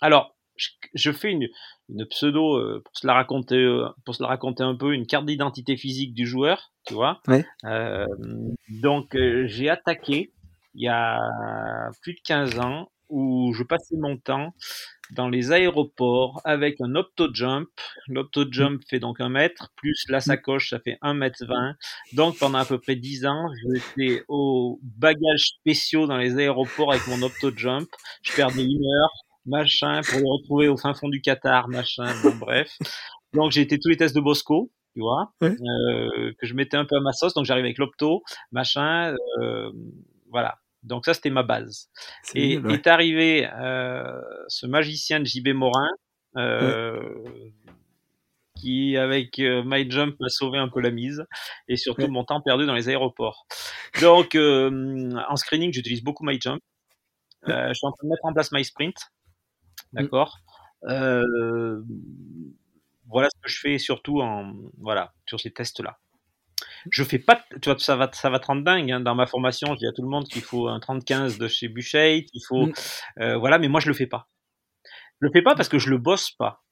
Alors, je, je fais une, une pseudo euh, pour se la raconter, euh, pour se la raconter un peu, une carte d'identité physique du joueur, tu vois. Euh, donc, j'ai attaqué il y a plus de 15 ans où je passais mon temps dans les aéroports avec un opto-jump. L'opto-jump fait donc un mètre, plus la sacoche, ça fait un mètre 20. Donc pendant à peu près 10 ans, j'étais aux bagages spéciaux dans les aéroports avec mon opto-jump. Je perdais une heure, machin, pour les retrouver au fin fond du Qatar, machin, bon bref. Donc j'ai été tous les tests de Bosco, tu vois, euh, que je mettais un peu à ma sauce. Donc j'arrive avec l'opto, machin, euh, voilà. Donc ça c'était ma base. Et ouais. est arrivé euh, ce magicien de JB Morin, euh, qui avec euh, My Jump m'a sauvé un peu la mise et surtout mon temps perdu dans les aéroports. Donc euh, en screening j'utilise beaucoup My Jump. Euh, je suis en train de mettre en place My Sprint, d'accord. Euh, voilà ce que je fais surtout en voilà sur ces tests là. Je fais pas, tu vois, ça va, ça va te rendre dingue. hein. Dans ma formation, je dis à tout le monde qu'il faut un 30-15 de chez Buchheit, il faut, Mm. euh, voilà, mais moi je le fais pas. Je le fais pas parce que je le bosse pas,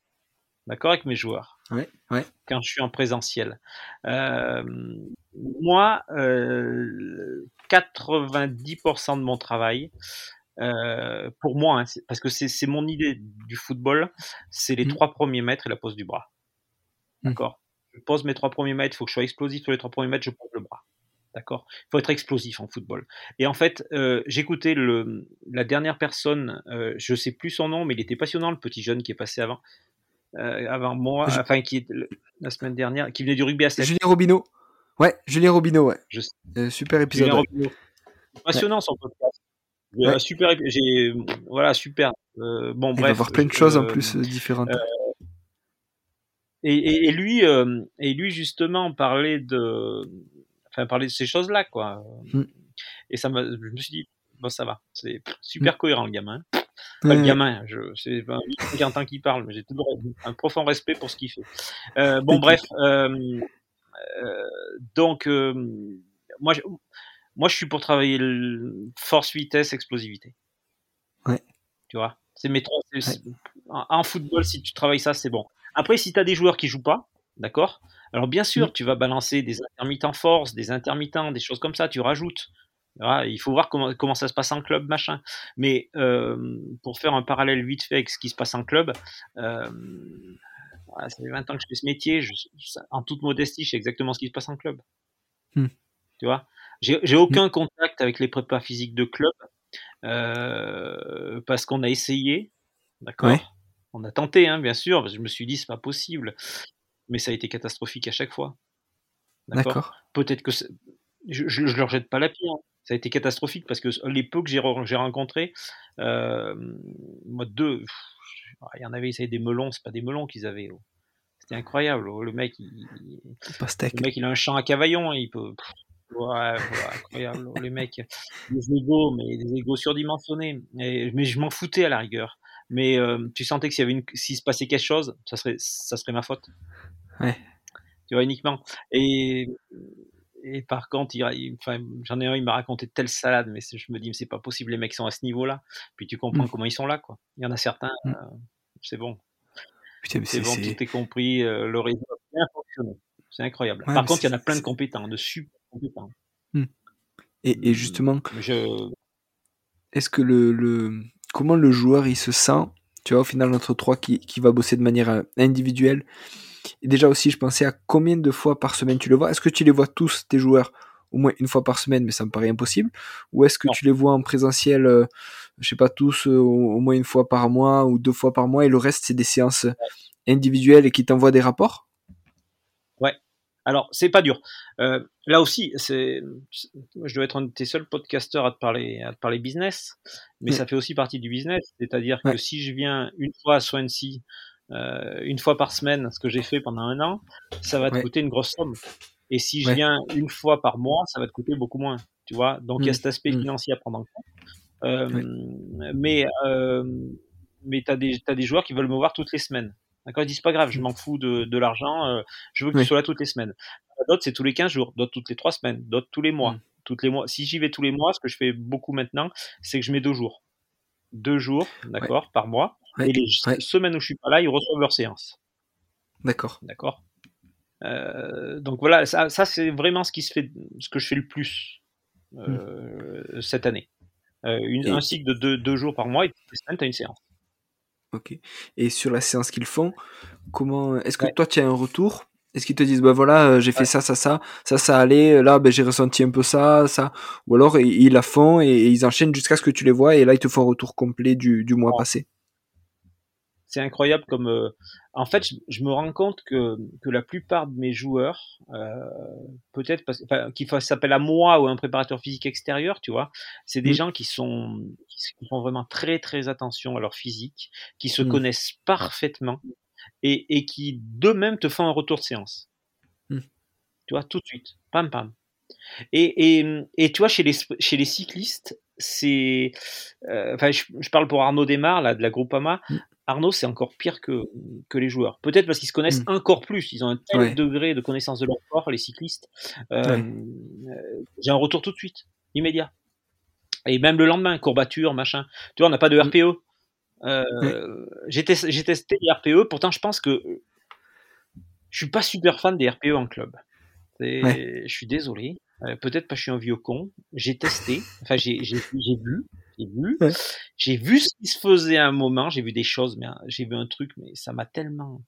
d'accord, avec mes joueurs. Ouais, ouais. Quand je suis en présentiel, euh, moi, euh, 90% de mon travail, euh, pour moi, hein, parce que c'est mon idée du football, c'est les Mm. trois premiers mètres et la pose du bras. Mm. D'accord? Je pose mes trois premiers mètres, il faut que je sois explosif sur les trois premiers mètres, je pose le bras. D'accord? Il faut être explosif en football. Et en fait, euh, j'écoutais la dernière personne, euh, je sais plus son nom, mais il était passionnant, le petit jeune qui est passé avant, euh, avant moi, Je- enfin qui est le- la semaine dernière, qui venait du rugby à 7. Julien Robineau. Ouais, Julien Robineau, ouais. Je sais. Super épisode. Julien ouais. Robineau. Passionnant son podcast. Ouais. super, j'ai voilà super. Euh, bon Il bref. va voir plein de choses en euh, plus euh, différentes. Et, et, et lui, euh, et lui justement parlait de, enfin parlait de ces choses-là quoi. Mm. Et ça m'a, je me suis dit, bon ça va, c'est super cohérent le gamin. Pas Ouais, le gamin, je, c'est un 50 ans qui parle, mais j'ai toujours un profond respect pour ce qu'il fait. Euh, bon bref, euh, euh, donc euh, moi, je, moi je suis pour travailler le force, vitesse, explosivité. Ouais. Tu vois, c'est mes trois. c'est- En, football, si tu travailles ça, c'est bon. Après, si tu as des joueurs qui jouent pas, d'accord? Alors bien sûr, Mm. tu vas balancer des intermittents force, des intermittents, des choses comme ça, tu rajoutes. Voilà, il faut voir comment, comment ça se passe en club, machin. Mais euh, pour faire un parallèle vite fait avec ce qui se passe en club, euh, voilà, ça fait 20 ans que je fais ce métier, je, en toute modestie, je sais exactement ce qui se passe en club. Hmm. Tu vois? J'ai aucun contact avec les prépas physiques de club euh, parce qu'on a essayé, d'accord Ouais. On a tenté, hein, bien sûr, parce que je me suis dit, c'est pas possible. Mais ça a été catastrophique à chaque fois. D'accord. Peut-être que je, je, je leur jette pas la pierre. Ça a été catastrophique parce que les peu que j'ai re- j'ai rencontrés, euh, moi deux, il y en avait, ils avaient des melons, c'est pas des melons qu'ils avaient. oh. C'était incroyable. oh. Le mec, il, le mec, il a un champ à Cavaillon, il peut. Ouais, ouais, incroyable. oh, Les mecs, des égos, mais des égos surdimensionnés. Et- mais je m'en foutais à la rigueur. Mais euh, tu sentais que s'il y avait une, s'il se passait quelque chose, ça serait, ça serait ma faute. Ouais. Tu vois uniquement. Et, et par contre, il, il- enfin, j'en ai un, il m'a raconté telle salade, mais je me dis, mais c'est pas possible, les mecs sont à ce niveau-là. Puis tu comprends Mm. comment ils sont là, quoi. Il y en a certains, Mm. euh, c'est bon, Putain, c'est c'est. bon, c'est- tout est compris, euh, le réseau a bien fonctionné. C'est incroyable. Ouais, par contre, il y en a plein de compétents, de super compétents. Et, et justement, Je, est-ce que le, le. Comment le joueur il se sent Tu vois, au final, notre 3 qui, qui va bosser de manière euh, individuelle? Et déjà aussi, je pensais à combien de fois par semaine tu le vois? Est-ce que tu les vois tous, tes joueurs, au moins une fois par semaine, mais ça me paraît impossible? Ou est-ce que Non. tu les vois en présentiel euh, je sais pas tous, au, moins une fois par mois ou deux fois par mois, et le reste c'est des séances individuelles et qui t'envoient des rapports? Alors c'est pas dur. là aussi, c'est, je dois être un de tes seuls podcasteurs à te parler, à te parler business, mais ça fait aussi partie du business. C'est-à-dire que si je viens une fois à Swansea euh, une fois par semaine, ce que j'ai fait pendant un an, ça va te coûter une grosse somme. Et si je viens une fois par mois, ça va te coûter beaucoup moins. Tu vois, donc il y a mmh. cet aspect mmh. financier à prendre en compte. Euh, Mais euh, mais t'as des t'as des joueurs qui veulent me voir toutes les semaines. D'accord, ils disent pas grave, je m'en fous de, de l'argent, euh, je veux que tu sois là toutes les semaines. D'autres c'est tous les 15 jours, d'autres toutes les 3 semaines, d'autres tous les mois. Mmh. Toutes les mois. Si j'y vais tous les mois, ce que je fais beaucoup maintenant, c'est que je mets deux jours. Deux jours, d'accord, par mois. Et les semaines où je suis pas là, ils reçoivent leur séance. D'accord. D'accord. Euh, donc voilà, ça, ça c'est vraiment ce qui se fait, ce que je fais le plus euh, hmm. cette année. Euh, une, un cycle de deux, deux, jours par mois et toutes les semaines, tu as une séance. Ok. Et sur la séance qu'ils font, comment est-ce que toi tu as un retour? Est-ce qu'ils te disent, bah voilà, euh, j'ai fait ça, ça, ça, ça, ça allait, là, ben, j'ai ressenti un peu ça, ça, ou alors ils, la font et, ils enchaînent jusqu'à ce que tu les vois et là ils te font un retour complet du, du mois passé. C'est incroyable comme, euh, en fait, je, me rends compte que, que la plupart de mes joueurs, euh, peut-être parce enfin, qu'il s'appelle à moi ou un préparateur physique extérieur, tu vois, c'est des mmh. gens qui sont, qui font vraiment très très attention à leur physique, qui se mmh. connaissent parfaitement et, et qui d'eux-mêmes te font un retour de séance. Hmm. Tu vois, tout de suite. Pam, pam. Et, et, et tu vois, chez les, chez les cyclistes, c'est. Euh, enfin, je, je, parle pour Arnaud Desmar, là, de la Groupama. Hmm. Arnaud, c'est encore pire que, que les joueurs. Peut-être parce qu'ils se connaissent encore plus. Ils ont un tel degré de connaissance de leur corps, les cyclistes. Euh, euh, J'ai un retour tout de suite, immédiat. Et même le lendemain, courbature, machin. Tu vois, on n'a pas de RPO. Euh, j'ai testé, les RPE, pourtant je pense que je suis pas super fan des RPE en club. Je suis désolé. Euh, peut-être pas je suis un vieux con. J'ai testé, enfin j'ai vu, j'ai vu, j'ai vu ce qui se faisait à un moment. J'ai vu des choses, mais j'ai vu un truc, mais ça m'a tellement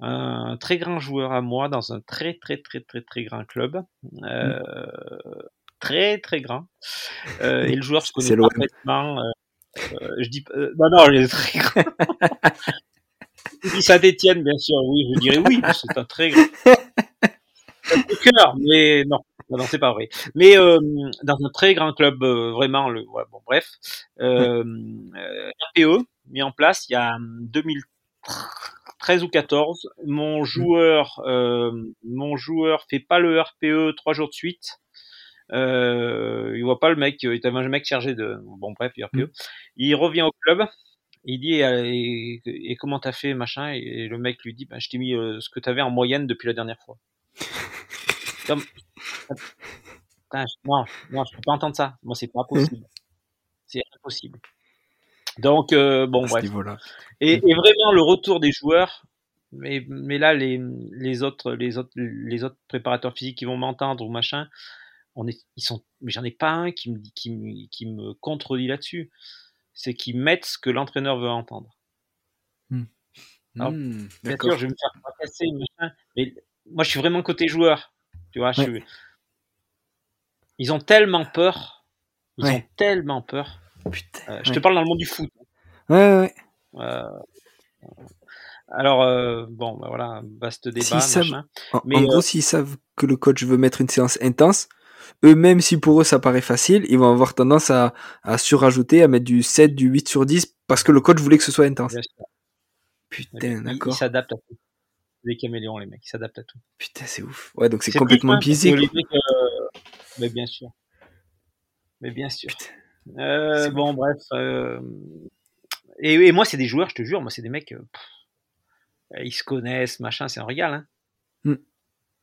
un très grand joueur à moi dans un très très très très très grand club, euh, très très grand. Euh, et le joueur se connaît parfaitement. Euh, je dis euh, non non, il est très grand. je dis Saint-Étienne, bien sûr, oui, je dirais oui, c'est un très grand. cœur, mais non, non, c'est pas vrai. Mais euh, dans un très grand club, euh, vraiment, le, ouais, bon, bref, euh, RPE mis en place il y a 2013 ou 14. Mon joueur, euh, mon joueur fait pas le RPE trois jours de suite. Euh, il voit pas le mec, il avait un mec chargé de, bon bref, il, mm. il revient au club, il dit et, et comment t'as fait machin et le mec lui dit bah, je t'ai mis euh, ce que t'avais en moyenne depuis la dernière fois. Comme, non, non, je peux pas entendre ça. Moi, c'est pas possible. C'est impossible. Donc euh, bon bref. Et, et, vraiment le retour des joueurs. Mais, mais là les, les autres les autres les autres préparateurs physiques qui vont m'entendre ou machin, on est, ils sont, mais j'en ai pas un qui me, qui me, qui me contredit là-dessus. C'est qu'ils mettent ce que l'entraîneur veut entendre. Bien sûr, je vais me faire casser, mais moi, je suis vraiment côté joueur. Tu vois, je ils ont tellement peur. Ils ont tellement peur. Euh, je te parle dans le monde du foot. Ouais, ouais. Euh, alors, euh, bon, bah voilà, vaste débat. en, mais, en gros, s'ils savent que le coach veut mettre une séance intense, eux, même si pour eux ça paraît facile, ils vont avoir tendance à, à surajouter, à mettre du 7, du 8 sur 10 parce que le coach voulait que ce soit intense. Putain, d'accord. Ils s'adaptent à tout. Les caméléons, les mecs, ils s'adaptent à tout. Putain, c'est ouf. Ouais, donc c'est complètement biaisé. Euh, mais bien sûr. Mais bien sûr. Euh, bon, bref. Euh... Et, et, moi, c'est des joueurs, je te jure, moi, c'est des mecs. Ils se connaissent, machin, c'est un régal. Hein. Mm.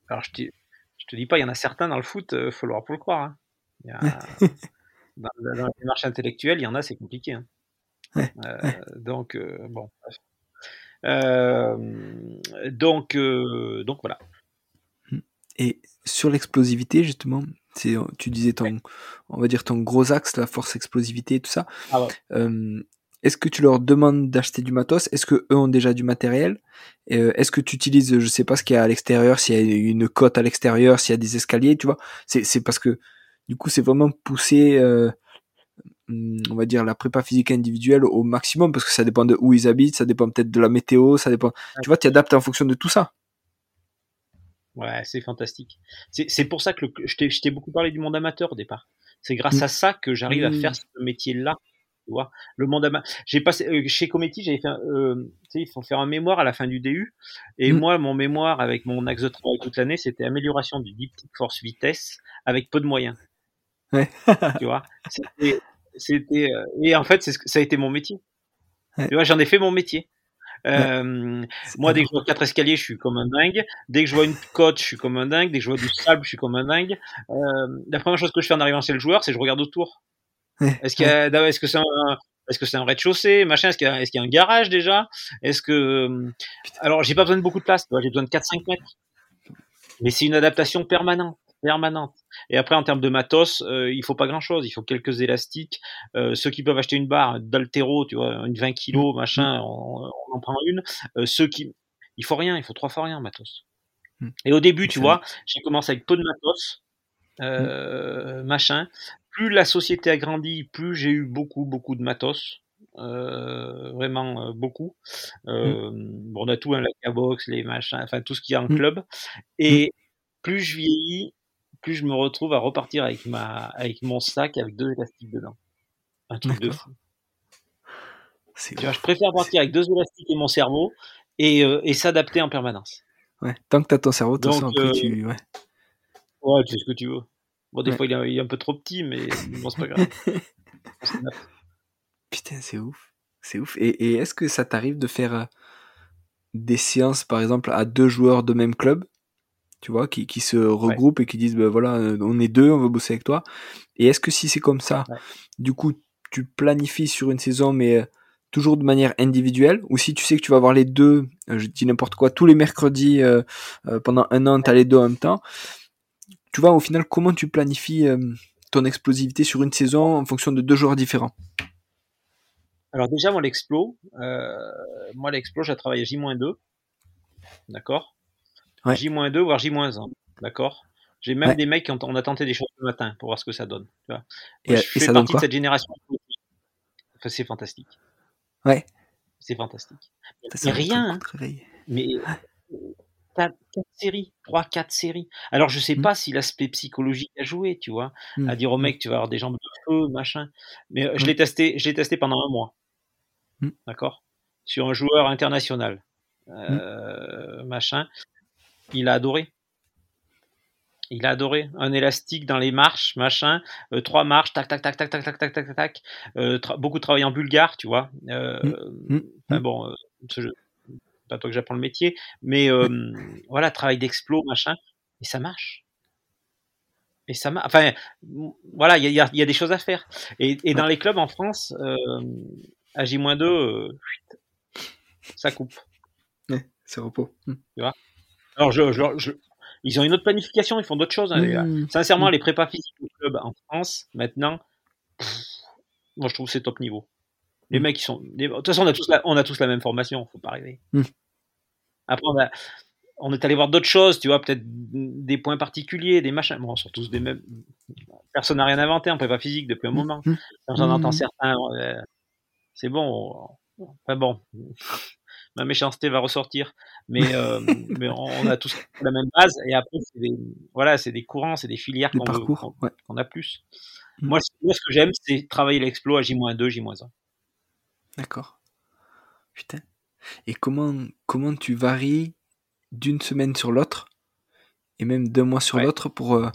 Alors, je te, je te dis pas, il y en a certains dans le foot, il euh, faut le voir pour le croire. Hein. Il y a, dans, dans, les démarches intellectuelles, il y en a, c'est compliqué. Hein. Euh, donc, euh, bon. donc, donc voilà. Et sur l'explosivité, justement, tu disais ton, on va dire ton gros axe, la force explosivité et tout ça. Ah ouais. Est-ce que tu leur demandes d'acheter du matos? Est-ce que eux ont déjà du matériel? Euh, Est-ce que tu utilises, je sais pas ce qu'il y a à l'extérieur, s'il y a une cote à l'extérieur, s'il y a des escaliers, tu vois? C'est parce que du coup c'est vraiment poussé euh, hum, on va dire, la prépa physique individuelle au maximum parce que ça dépend de où ils habitent, ça dépend peut-être de la météo, ça dépend. Tu vois, tu adaptes en fonction de tout ça. Ouais, c'est fantastique. C'est pour ça que je t'ai beaucoup parlé du monde amateur au départ. C'est grâce mmh. à ça que j'arrive à faire mmh. ce métier-là. Tu vois, le monde amateur. J'ai passé euh, chez Cometti, j'avais fait, euh, tu sais, il faut faire un mémoire à la fin du DU. Et mmh. moi, mon mémoire avec mon axe de travail toute l'année, c'était amélioration du diptyque force vitesse avec peu de moyens. Ouais. tu vois, c'était, euh, et en fait, ça a été mon métier. Tu vois, j'en ai fait mon métier. Euh, moi, dès que je vois quatre escaliers, je suis comme un dingue. Dès que je vois une côte, je suis comme un dingue. Dès que je vois du sable, je suis comme un dingue. Euh, la première chose que je fais en arrivant chez le joueur, c'est je regarde autour. Est-ce qu'il y a, est-ce que c'est un, est-ce que c'est un rez-de-chaussée, machin Est-ce qu'il y, a, est-ce qu'il y a un garage déjà? Est-ce que, euh, alors j'ai pas besoin de beaucoup de place, j'ai besoin de 4-5 mètres. Mais c'est une adaptation permanente permanente. Et après, en termes de matos, euh, il faut pas grand-chose. Il faut quelques élastiques. Euh, ceux qui peuvent acheter une barre d'altéro, tu vois, une 20 kg, mmh. machin, mmh. on, en prend une. Euh, ceux qui, il faut rien, il faut trois fois rien, matos. Mmh. Et au début, tu vois, j'ai commencé avec peu de matos, machin. Plus la société a grandi, plus j'ai eu beaucoup, beaucoup de matos. vraiment beaucoup. bon, on a tout, hein, la box les machins, enfin tout ce qu'il y a en club. Et plus je vieillis, plus je me retrouve à repartir avec ma, avec mon sac avec deux élastiques dedans. Un truc de fou. Tu vois, je préfère partir avec deux élastiques et mon cerveau et, euh, et s'adapter en permanence. Ouais, tant que tu as ton cerveau, de toute euh, tu. Ouais. ouais, tu fais ce que tu veux. Bon, des fois, il est, un peu trop petit, mais bon, c'est pas grave. Putain, c'est ouf. C'est ouf. Et, et est-ce que ça t'arrive de faire euh, des séances, par exemple, à deux joueurs de même club tu vois, qui, qui se regroupent et qui disent, ben voilà, euh, on est deux, on veut bosser avec toi. Et est-ce que si c'est comme ça, du coup, tu planifies sur une saison, mais euh, toujours de manière individuelle, ou si tu sais que tu vas avoir les deux, je dis n'importe quoi, tous les mercredis pendant un an, tu as les deux en même temps, tu vois, au final, comment tu planifies ton explosivité sur une saison en fonction de deux joueurs différents? Alors déjà, moi, l'explo, moi, l'explo, j'ai travaillé J-2, d'accord? J-2, voire J-1. D'accord? J'ai même des mecs qui ont, on a tenté des choses le matin pour voir ce que ça donne. Tu vois et, je fais partie de cette génération. Enfin, c'est fantastique. Ouais. C'est fantastique. C'est rien. Hein. Mais 4 séries, 3, 4 séries. Alors je sais mmh. pas si l'aspect psychologique a joué, tu vois, mmh. à dire au mec tu vas avoir des jambes de feu, machin. Mais euh, je mmh. l'ai testé, je l'ai testé pendant un mois. D'accord? Sur un joueur international. Euh, machin il a adoré. Il a adoré un élastique dans les marches, machin, euh, trois marches, tac, tac, tac, tac, tac, tac, tac, tac, tac, euh, beaucoup de travail en bulgare, tu vois. Mmh, mmh, mmh. bon, ce pas toi que j'apprends le métier, mais voilà, travail d'explo, machin, et ça marche. Et ça marche. Enfin, voilà, il y a, y a, des choses à faire. Et, et dans les clubs en France, à J-2, ça coupe. c'est repos. Tu vois? Alors, je, je, ils ont une autre planification, ils font d'autres choses. Hein, mmh. Sincèrement, mmh. les prépas physiques au club en France, maintenant, moi je trouve que c'est top niveau. Les mmh. mecs, ils sont. De toute façon, on a tous la, on a tous la même formation, faut pas rêver. Après, on, a, on, est allé voir d'autres choses, tu vois, peut-être des points particuliers, des machins. Bon, on sont tous des mêmes. Personne n'a rien inventé en prépa physique depuis un moment. J'en entends certains. c'est bon. Enfin bon ma méchanceté va ressortir. Mais, euh, mais on, a tous la même base. Et après, c'est des, voilà, c'est des courants, c'est des filières qu'on a plus. Mm. Moi, ce que j'aime, c'est travailler l'explo à J-2, J-1. D'accord. Putain. Et comment, comment tu varies d'une semaine sur l'autre et même deux mois sur l'autre pour. Euh,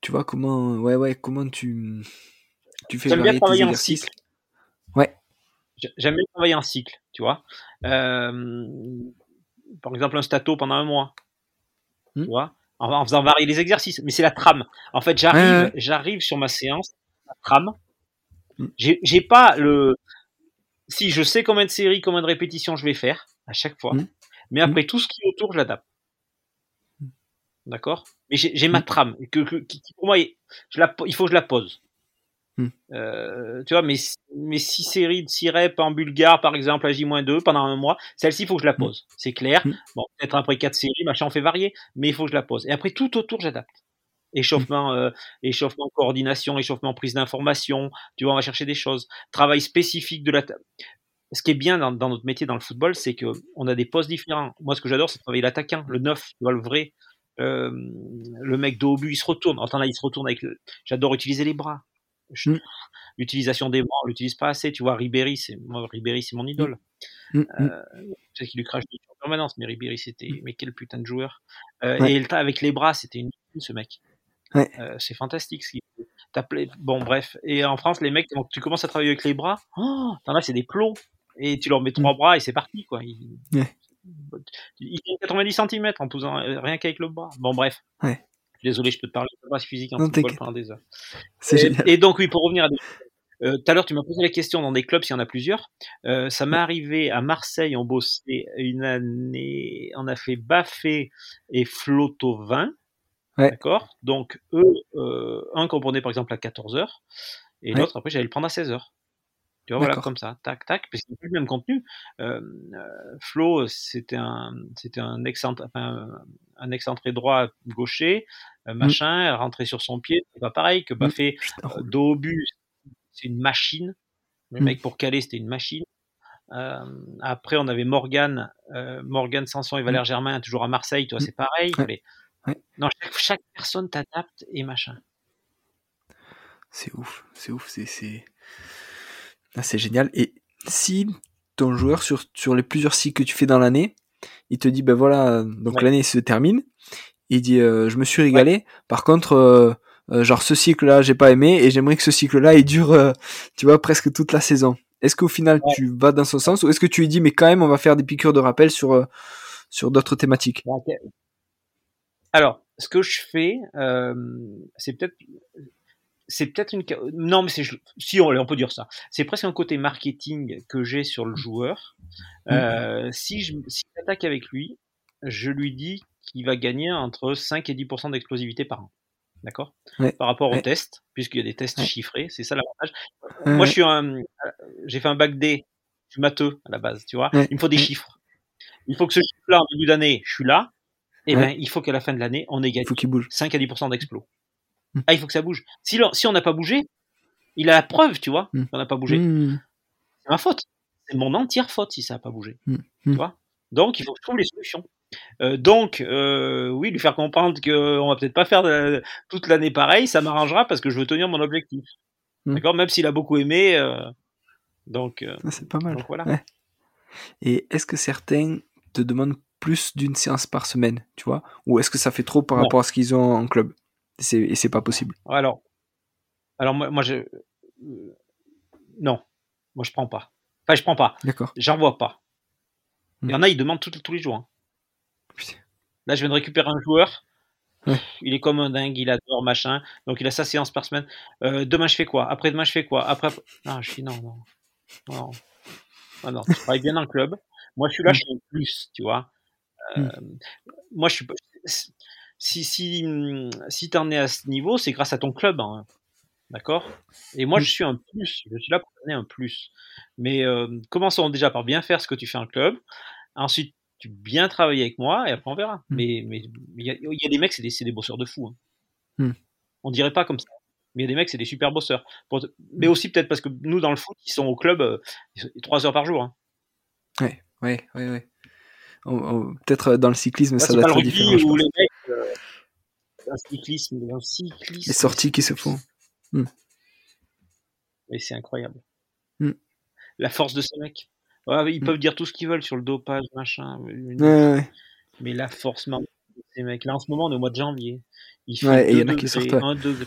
tu vois, comment. Ouais, ouais, comment tu. Tu fais varier tes exercices? Ouais. J'aime bien travailler en cycle, tu vois. Euh, par exemple, un stato pendant un mois, tu hmm. vois, en, faisant varier les exercices. Mais c'est la trame. En fait, j'arrive, j'arrive sur ma séance, la trame. Hmm. J'ai pas le. Si je sais combien de séries, combien de répétitions je vais faire à chaque fois, hmm. mais après tout ce qui est autour, je l'adapte. D'accord? Mais j'ai ma trame que, qui, pour moi, je la, il faut que je la pose. Euh, tu vois, mes, mes six séries de six reps en bulgare, par exemple, à J-2 pendant un mois, celle-ci, il faut que je la pose. C'est clair? Bon, peut-être après quatre séries, machin, on fait varier, mais il faut que je la pose. Et après, tout autour, j'adapte. Échauffement, euh, échauffement, coordination, échauffement, prise d'information. Tu vois, on va chercher des choses. Travail spécifique de la. Ce qui est bien dans, notre métier dans le football, c'est que on a des postes différents. Moi, ce que j'adore, c'est travailler l'attaquant, le neuf, tu vois, le vrai. Euh, le mec but, il se retourne. Enfin là, il se retourne avec. Le... J'adore utiliser les bras. Mm. L'utilisation des bras, on l'utilise pas assez. Tu vois, Ribéry, c'est moi, Ribéry, c'est mon idole. Mm. Euh, sais qu'il lui crache en permanence, mais Ribéry, c'était. Mais quel putain de joueur. Euh, Et avec les bras, c'était une ce mec. Euh, c'est fantastique ce Bon, bref. Et en France, les mecs, quand tu commences à travailler avec les bras, oh, là, c'est des plots. Et tu leur mets trois mm. bras et c'est parti, quoi. Il, il 90 cm en posant euh, rien qu'avec le bras. Bon, bref. Désolé, je peux te parler de base physique en football pendant des heures. Et, et, donc, oui, pour revenir à euh, tout à l'heure, tu m'as posé la question dans des clubs s'il y en a plusieurs. Euh, ça m'est arrivé à Marseille, on bossait une année, on a fait Baffé et Flotovin. D'accord Donc, eux, euh, un comprenait par exemple à 14h, et l'autre, après, j'allais le prendre à 16h. Tu vois, voilà, comme ça, tac, tac, parce qu'il n'y a plus le même contenu. Euh, euh, Flo, c'était un, c'était un, excentré, enfin, un excentré droit gaucher, mmh. machin, rentrer sur son pied, c'est pas pareil que Baffé, mmh. euh, dos au but, c'est une machine. Le mmh. mec pour caler, c'était une machine. Euh, après, on avait Morgan, Morgan Sanson et Valère Germain, toujours à Marseille, toi, c'est pareil. Ouais. Non, chaque, personne t'adapte et machin. C'est ouf, c'est ouf, c'est c'est ah, c'est génial. Et si ton joueur sur sur les plusieurs cycles que tu fais dans l'année, il te dit ben voilà, donc l'année se termine, il dit euh, je me suis régalé. Par contre euh, euh, genre ce cycle-là j'ai pas aimé et j'aimerais que ce cycle-là il dure tu vois presque toute la saison. Est-ce qu'au final tu vas dans ce sens ou est-ce que tu lui dis mais quand même on va faire des piqûres de rappel sur sur d'autres thématiques? Alors, ce que je fais, euh, c'est peut-être c'est peut-être une non mais c'est si on, peut dire ça. C'est presque un côté marketing que j'ai sur le joueur. Mmh. euh, si je si j'attaque avec lui je lui dis qu'il va gagner entre 5 et 10% d'explosivité par an. D'accord? Par rapport au test puisqu'il y a des tests chiffrés c'est ça l'avantage. Moi je suis un j'ai fait un bac D je suis matheux à la base tu vois. Il me faut des chiffres. Il faut que ce chiffre là en début d'année je suis là eh ben, il faut qu'à la fin de l'année, on ait gagné 5 à 10% d'explos. Hmm. Ah, il faut que ça bouge. Si, si on n'a pas bougé, il a la preuve, tu vois, hmm. qu'on n'a pas bougé. Hmm. C'est ma faute. C'est mon entière faute si ça n'a pas bougé. Tu vois? Donc, il faut que je trouve les solutions. Euh, donc, euh, oui, lui faire comprendre qu'on va peut-être pas faire toute l'année pareil, ça m'arrangera parce que je veux tenir mon objectif. D'accord? Même s'il a beaucoup aimé. Euh, donc, ah, c'est pas mal. Donc, voilà. Et est-ce que certains te demandent plus d'une séance par semaine, tu vois? Ou est-ce que ça fait trop par rapport à ce qu'ils ont en club? Et c'est pas possible. Alors, alors moi, moi je. Euh, non, moi je prends pas. Enfin, je prends pas. D'accord. J'en vois pas. Il y en a, ils demandent tous les jours. Hein. Là, je viens de récupérer un joueur. Il est comme un dingue, il adore machin. Donc, il a sa séance par semaine. Euh, demain, je fais quoi? Après demain, je fais quoi? Après, non, je dis non, non, non, non, non. Je travaille bien dans le club. Moi, je suis là, je suis plus, tu vois. Mmh. Euh, moi, je suis si si si t'en es à ce niveau, c'est grâce à ton club, hein. d'accord? Et moi, mmh. je suis un plus. Je suis là pour donner un plus. Mais euh, commençons déjà par bien faire ce que tu fais en club. Ensuite, tu bien travailler avec moi et après on verra. Mmh. Mais mais il y, a des mecs, c'est des, des bosseurs de fou. Hein. On dirait pas comme ça. Mais il y a des mecs, c'est des super bosseurs. Mais aussi peut-être parce que nous, dans le foot, ils sont au club euh, trois heures par jour. Hein. Ouais, ouais, ouais, ouais peut-être euh, dans le cyclisme, ça doit être différent. Où les mecs, euh, un cyclisme, un cyclisme. Les sorties qui se font. Hmm. Et c'est incroyable. Hmm. La force de ces mecs. ils hmm. peuvent dire tout ce qu'ils veulent sur le dopage, machin. Mais la force de ces mecs. Là, en ce moment, on est au mois de janvier. Il fait y en a qui sortent.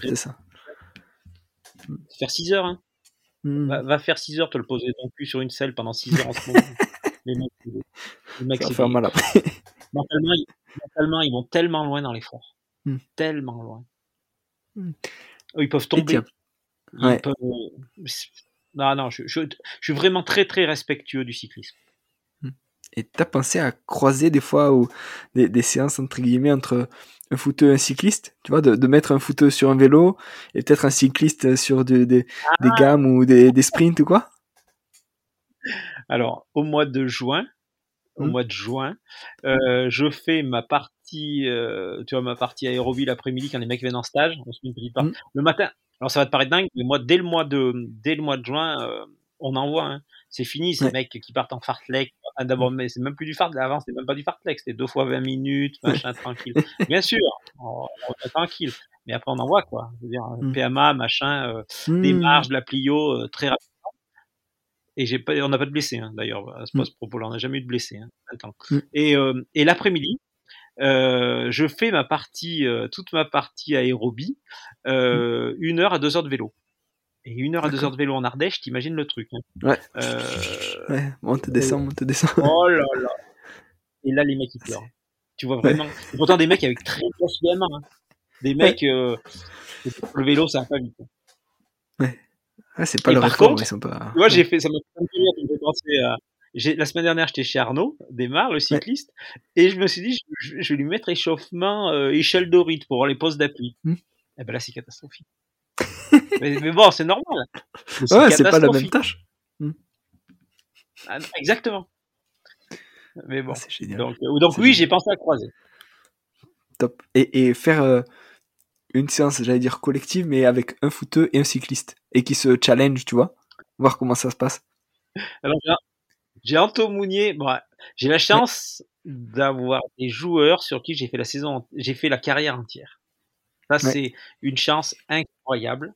C'est ça. Faire 6 heures, hein. Va, va, faire 6 heures, te le poser ton cul sur une selle pendant 6 heures en ce moment. Les mecs, les mecs ça mal après. Mentalement, ils, vont tellement loin dans l'effort. Hmm. Tellement loin. Hmm. Ils peuvent tomber. Ils peuvent... Non, non, je, je, suis vraiment très, très respectueux du cyclisme. Hmm. Et t'as pensé à croiser des fois ou des, des, séances entre guillemets entre un footeux et un cycliste, tu vois, de, de mettre un footeux sur un vélo et peut-être un cycliste sur de, des ah. gammes ou des, des sprints ou quoi? Alors, au mois de juin, au mmh. mois de juin, euh, je fais ma partie euh, tu vois, ma partie aérobie l'après-midi quand les mecs viennent en stage. On se met une petite part. Mm. Le matin, alors ça va te paraître dingue, mais moi, dès le mois de, dès le mois de juin, euh, on envoie. Hein. C'est fini, ces Ouais. mecs qui partent en fartlek. Enfin, D'abord, mais c'est même plus du fartlek. Avant, c'était même pas du fartlek. C'était deux fois 20 minutes, machin, tranquille. Bien sûr, on, on est tranquille. Mais après, on envoie, quoi. Je veux dire. PMA, machin, des marges, de la Plio, très rapidement. Et pas, on n'a pas de blessés, hein, d'ailleurs, à ce, Mm. à ce propos-là. On n'a jamais eu de blessés. Hein, attends. Mm. Et, euh, et l'après-midi, euh, je fais ma partie, euh, toute ma partie aérobie, euh, une heure à deux heures de vélo. Et une heure à deux D'accord. heure de vélo en Ardèche, t'imagines le truc. Hein. Ouais. Ouais, monte, descend, monte, descend. oh là là. Et là, les mecs, ils pleurent. Tu vois vraiment. Et pourtant, des mecs avec très grosse VMA. Hein. Des mecs, le vélo, ça va pas vite. Ah, c'est pas Et leur par contre, ils sont pas. Tu vois, j'ai fait, ça m'a fait penser à- la semaine dernière, j'étais chez Arnaud, Desmar, le cycliste, et je me suis dit, je, vais lui mettre échauffement, euh, échelle de rythme pour les postes d'appui. Hmm. Eh ben là, c'est catastrophique. mais, mais bon, c'est normal. Ouais, c'est pas la même tâche. Ah, non, exactement. Mais bon. Ah, c'est génial. Donc, euh, donc oui, j'ai pensé à croiser. Top. Et, et faire euh, une séance, j'allais dire collective, mais avec un footeux et un cycliste. Et qui se challenge, tu vois. Voir comment ça se passe. Alors, j'ai- j'ai Anto Mounier. Bon, j'ai la chance d'avoir des joueurs sur qui j'ai fait la saison, j'ai fait la carrière entière. Ça, Ouais. c'est une chance incroyable.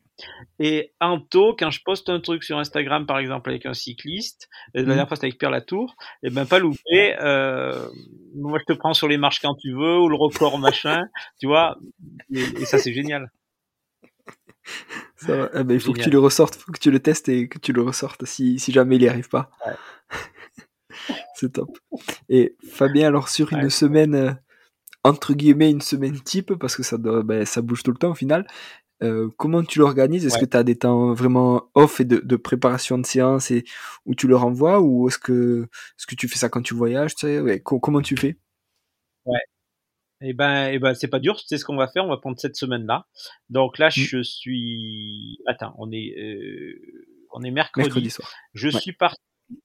Et Anto, quand je poste un truc sur Instagram, par exemple, avec un cycliste, et la Mhm. dernière fois c'était avec Pierre Latour, et ben pas loupé. Euh, moi, je te prends sur les marches quand tu veux, ou le record machin, tu vois. Et, et ça, c'est génial. Ça va. Ah ben, il faut que tu le ressortes, faut que tu le testes et que tu le ressortes si, si jamais il n'y arrive pas. Ouais. c'est top. Et Fabien, alors sur une semaine, euh, entre guillemets, une semaine type, parce que ça, doit, ben, ça bouge tout le temps au final, euh, comment tu l'organises? Est-ce Ouais. que tu as des temps vraiment off et de, de préparation de séance et où tu le renvoies ou est-ce que, est-ce que tu fais ça quand tu voyages tu sais? Ouais, co- Comment tu fais? Et ben, et ben, c'est pas dur. C'est ce qu'on va faire. On va prendre cette semaine-là. Donc là, Mm. je suis. Attends, on est, euh, on est mercredi. mercredi soir Je Ouais. suis parti.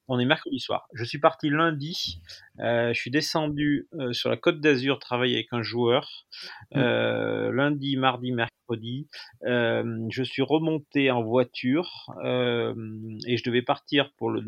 On est mercredi soir. Je suis parti lundi. Euh, je suis descendu euh, sur la Côte d'Azur travailler avec un joueur. Mm. Euh, lundi, mardi, mercredi. Je suis remonté en voiture et je devais partir pour le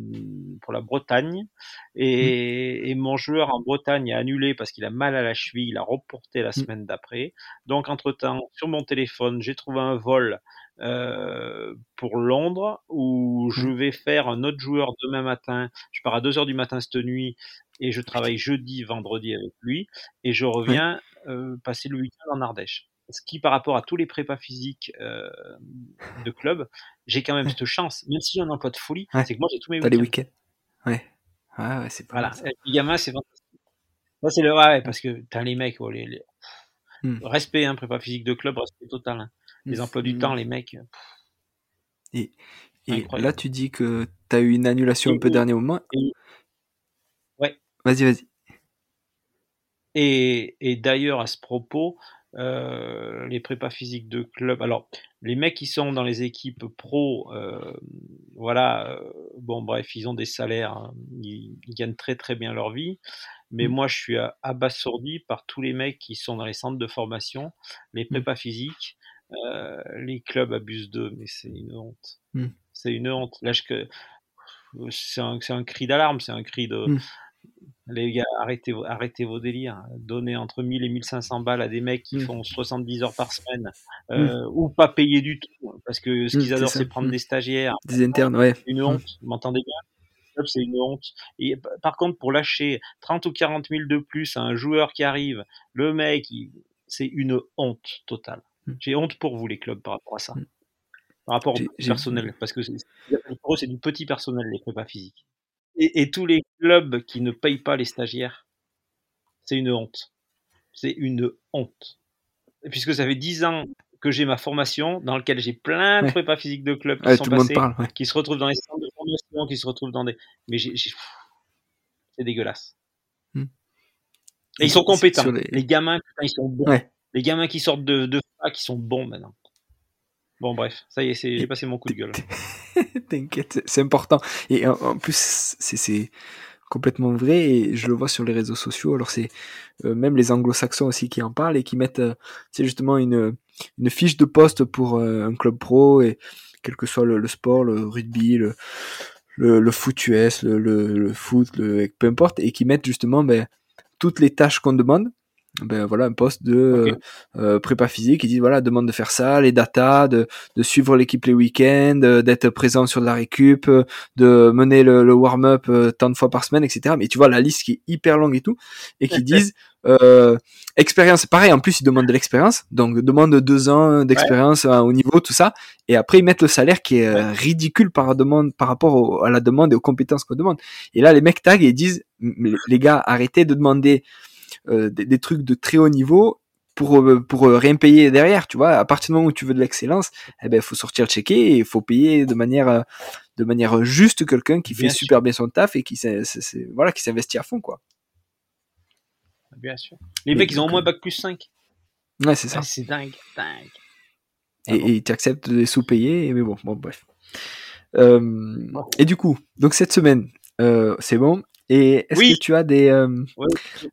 pour la Bretagne. Et, et mon joueur en Bretagne a annulé parce qu'il a mal à la cheville. Il a reporté la semaine d'après. Donc entre temps, sur mon téléphone, j'ai trouvé un vol euh, pour Londres où je vais faire un autre joueur demain matin. Je pars à 2 heures du matin cette nuit et je travaille jeudi, vendredi avec lui et je reviens euh, passer le week-end en Ardèche. Ce qui, par rapport à tous les prépas physiques euh, de club, j'ai quand même Ouais. cette chance, même si j'ai un emploi de folie, Ouais. c'est que moi j'ai tous mes week-ends. week-ends Ouais. Ah ouais, c'est pas Voilà, les gamins, c'est fantastique. Ça, c'est le ouais, parce que t'as les mecs, oh, les, les- Hmm. respect, hein, prépa physique de club, respect total. hein. Les emplois du Mm. temps, les mecs. Et Incroyable. là, tu dis que tu as eu une annulation un peu Et- dernier moment. et- Ouais. Vas-y, vas-y. Et, et d'ailleurs, à ce propos, euh, les prépas physiques de club, alors les mecs qui sont dans les équipes pro, euh, voilà, euh, bon bref, ils ont des salaires, hein, ils, ils gagnent très très bien leur vie, mais Mm. moi je suis abasourdi par tous les mecs qui sont dans les centres de formation, les prépas physiques, euh, les clubs abusent d'eux, mais c'est une honte. Mm. C'est une honte. Là, je, que- c'est un, cri d'alarme, c'est un cri de. Mm. Les gars, arrêtez, vos- arrêtez vos délires. Donnez entre 1000 et 1500 balles à des mecs qui Mm. font 70 heures par semaine, euh, ou pas payer du tout, parce que ce qu'ils adorent, c'est prendre des stagiaires. Des internes, ouais. C'est une honte, vous m'entendez bien? C'est une honte. Et par contre, pour lâcher 30 ou 40 000 de plus à un joueur qui arrive, le mec, il- c'est une honte totale. Mm. J'ai honte pour vous, les clubs, par rapport à ça. Mm. Par rapport au personnel, parce que pour eux, c'est du petit personnel, les prépas physiques. Et, et tous les clubs qui ne payent pas les stagiaires, c'est une honte. C'est une honte. Puisque ça fait 10 ans que j'ai ma formation, dans lequel j'ai plein de Ouais. prépas physiques de clubs qui Ouais, sont passés, parle. Ouais. qui se retrouvent dans les centres de formation, qui se retrouvent dans des. Mais j'ai. C'est dégueulasse. Hmm. Et ils sont compétents. les- Les... gamins, putain, ils sont bons. Les gamins qui sortent de, de fac, ils sont bons maintenant. Bon, bref, ça y est, j'ai passé mon coup de gueule. T'inquiète, c'est- important. Et en, plus, c'est, complètement vrai et je le vois sur les réseaux sociaux. Alors c'est euh, même les anglo-saxons aussi qui en parlent et qui mettent c'est justement une, une fiche de poste pour un club pro et quel que soit le, sport, le rugby, le, le, foot US, le, le, foot, le, peu importe, et qui mettent justement ben, toutes les tâches qu'on demande ben voilà un poste de euh, euh, prépa physique ils disent voilà demande de faire ça les datas de, de suivre l'équipe les week-ends euh, d'être présent sur la récup de mener le, le warm-up tant de fois par semaine etc mais tu vois la liste qui est hyper longue et tout et qui disent euh, expérience pareil en plus ils demandent de l'expérience. Donc demande deux ans d'expérience au niveau tout ça. Et après ils mettent le salaire qui est ridicule par demande par rapport à la demande et aux compétences qu'on demande. Et là les mecs taguent et disent les gars arrêtez de demander euh, des, trucs de très haut niveau pour euh, pour euh, rien payer derrière tu vois. À partir du moment où tu veux de l'excellence eh ben faut sortir checker et il faut payer de manière de manière juste quelqu'un qui fait super bien son taf et qui voilà qui s'investit à fond quoi. Bien sûr. Les mecs ils ont au moins bac plus 5 ouais c'est ça. C'est dingue dingue. Et tu acceptes de les sous-payer mais bon bon bref. Et du coup donc cette semaine c'est bon et est-ce que tu as des euh,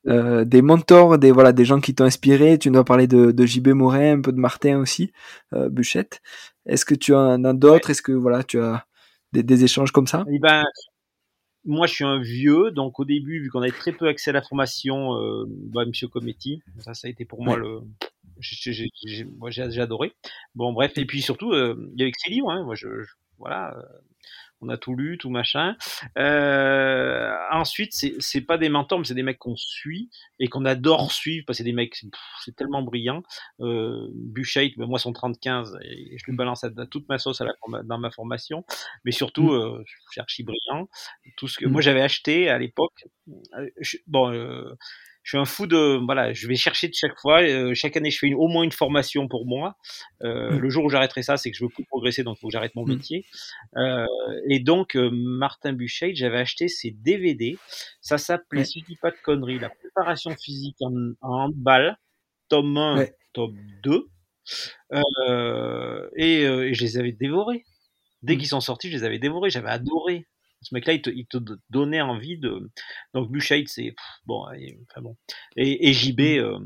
euh, des mentors, des voilà, des gens qui t'ont inspiré? Tu nous as parlé de, de JB Morin, un peu de Martin aussi, euh, Buchette. Est-ce que tu en as d'autres? Est-ce que voilà, tu as des, des échanges comme ça? Eh ben, moi, je suis un vieux, donc au début, vu qu'on avait très peu accès à la formation, euh, bah, Monsieur Cometti, ça, ça a été pour moi le, j'ai adoré. Bon, bref, et puis surtout, il y avait ses livres, hein, moi, je, je voilà, on a tout lu, tout machin. Euh, ensuite, c'est pas des mentors, mais c'est des mecs qu'on suit et qu'on adore suivre parce que c'est des mecs, c'est tellement brillant. Euh, ben, moi, son 30-15, et je lui balance à, toute ma sauce à la, dans ma formation, mais surtout, mmh. euh, je suis archi brillant. Tout ce que mmh. moi j'avais acheté à l'époque, euh, bon. Euh, je suis un fou de voilà, je vais chercher de chaque fois. Euh, chaque année, je fais au moins une formation pour moi. Euh, mmh. Le jour où j'arrêterai ça, c'est que je veux plus progresser, donc il faut que j'arrête mon mmh. métier. Euh, et donc, Martin Buchet, j'avais acheté ses DVD. Ça s'appelait, si je dis pas de conneries, la préparation physique en, en handball, tome 1, tome 2. Et, et, je les avais dévorés. Dès mmh. qu'ils sont sortis, je les avais dévorés. J'avais adoré. Ce mec-là, il te, il te, donnait envie de. Donc Buchheit, c'est bon, enfin bon. Et, et JB, mm. euh,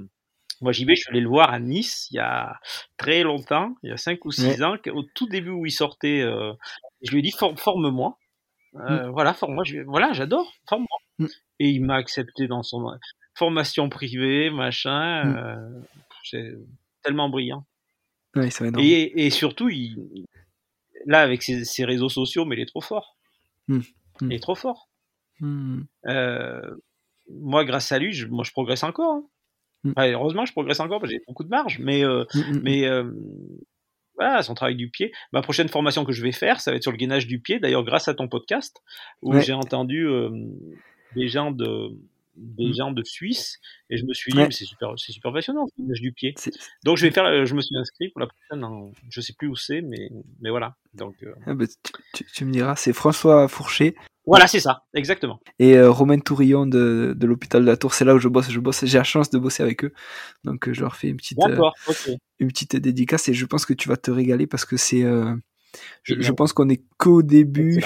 moi JB, je suis allé le voir à Nice il y a très longtemps, il y a 5 ou 6 ans, au tout début où il sortait. Euh, je lui ai dit forme-moi. Euh, mm. Voilà, forme-moi. Voilà, j'adore. Forme-moi. Mm. Et il m'a accepté dans son formation privée, machin. c'est tellement brillant. Ouais, et, et, surtout, il, là, avec ses, ses, réseaux sociaux, mais il est trop fort. Mmh. Il est trop fort. Mmh. Euh, moi, grâce à lui, je, moi, je progresse encore. Hein. Mmh. heureusement, je progresse encore parce que j'ai beaucoup de marge, mais, euh, mais euh, voilà, son travail du pied. Ma prochaine formation que je vais faire, ça va être sur le gainage du pied. D'ailleurs, grâce à ton podcast, où j'ai entendu des gens de des gens de Suisse et je me suis dit c'est super c'est super passionnant le du pied. Donc je vais faire je me suis inscrit pour la prochaine je sais plus où c'est mais mais voilà. Donc ah bah, tu, me diras c'est François Fourcher. Voilà, c'est ça, exactement. Et euh, Romain Tourillon de, de l'hôpital de la Tour, c'est là où je bosse. Je bosse, j'ai la chance de bosser avec eux, donc euh, je leur fais une petite, euh, une petite dédicace et je pense que tu vas te régaler parce que c'est, je, je, pense qu'on est qu'au début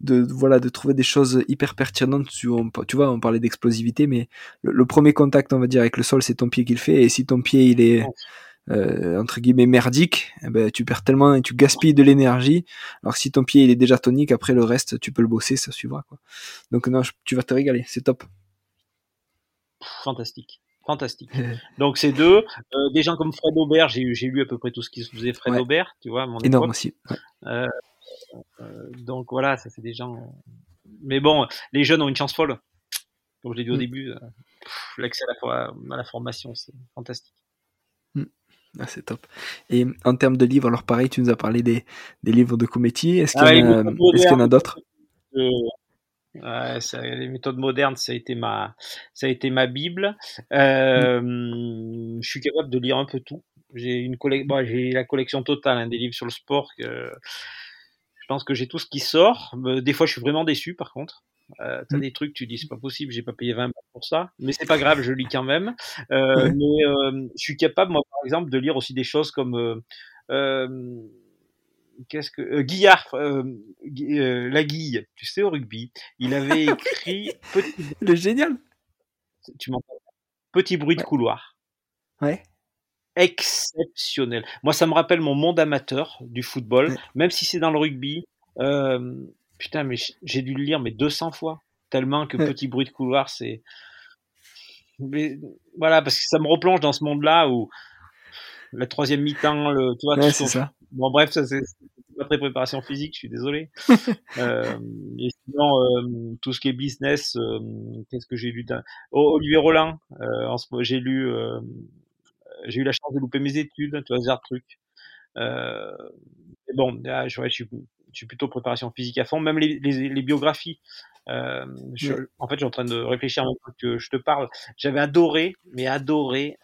de voilà de trouver des choses hyper pertinentes. Tu, tu vois, on parlait d'explosivité, mais le, premier contact, on va dire, avec le sol, c'est ton pied qui le fait. Et si ton pied il est euh, entre guillemets merdique, eh ben, tu perds tellement et tu gaspilles de l'énergie. Alors si ton pied il est déjà tonique, après le reste tu peux le bosser, ça suivra quoi. Donc non, tu vas te régaler, c'est top. Fantastique. Fantastique. Donc ces deux, euh, des gens comme Fred Aubert, j'ai lu à peu près tout ce qui se faisait Fred Aubert, tu vois, mon énorme aussi. Euh, euh, donc voilà, ça c'est des gens. Mais bon, les jeunes ont une chance folle. Comme je l'ai dit au mm. début, l'accès à, à la, formation, c'est fantastique. Ah, c'est top. Et en termes de livres, alors pareil, tu nous as parlé des, des livres de Cometti. Est-ce qu'il y, en a, a d'autres? Ouais, les méthodes modernes, ça a été ma, ça a été ma bible. Euh, mm. Je suis capable de lire un peu tout. J'ai une bon, j'ai la collection totale hein, des livres sur le sport. Que, je pense que j'ai tout ce qui sort. Des fois, je suis vraiment déçu, par contre. Euh, t'as mm. des trucs, tu dis c'est pas possible, j'ai pas payé 20 pour ça, mais c'est pas grave, je lis quand même. Euh, Mais je suis capable, moi, par exemple, de lire aussi des choses comme euh qu'est-ce que euh, Guillard, euh, euh, la Guille, tu sais au rugby, il avait écrit petit, Le génial. tu m'entends Petit bruit de couloir. Ouais. Exceptionnel. Moi, ça me rappelle mon monde amateur du football, Ouais. même si c'est dans le rugby. Putain, mais j'ai dû le lire mais 200 fois, tellement que Ouais. petit bruit de couloir, c'est. Mais, voilà, parce que ça me replonge dans ce monde-là où la troisième mi-temps, le, tu vois, qu'on- ça. Bon, bref, ça c'est pas très préparation physique, je suis désolé. euh, et sinon, euh, tout ce qui est business, euh, qu'est-ce que j'ai lu d'un... Oh, Olivier Roland, en ce moment, j'ai lu, j'ai eu la chance de louper mes études, tu vois, ce genre de truc. Mais bon, là, je, ouais, je, suis, je suis plutôt préparation physique à fond, même les, les, les biographies. Je, Ouais. En fait, je suis en train de réfléchir en que je te parle. J'avais adoré, mais adoré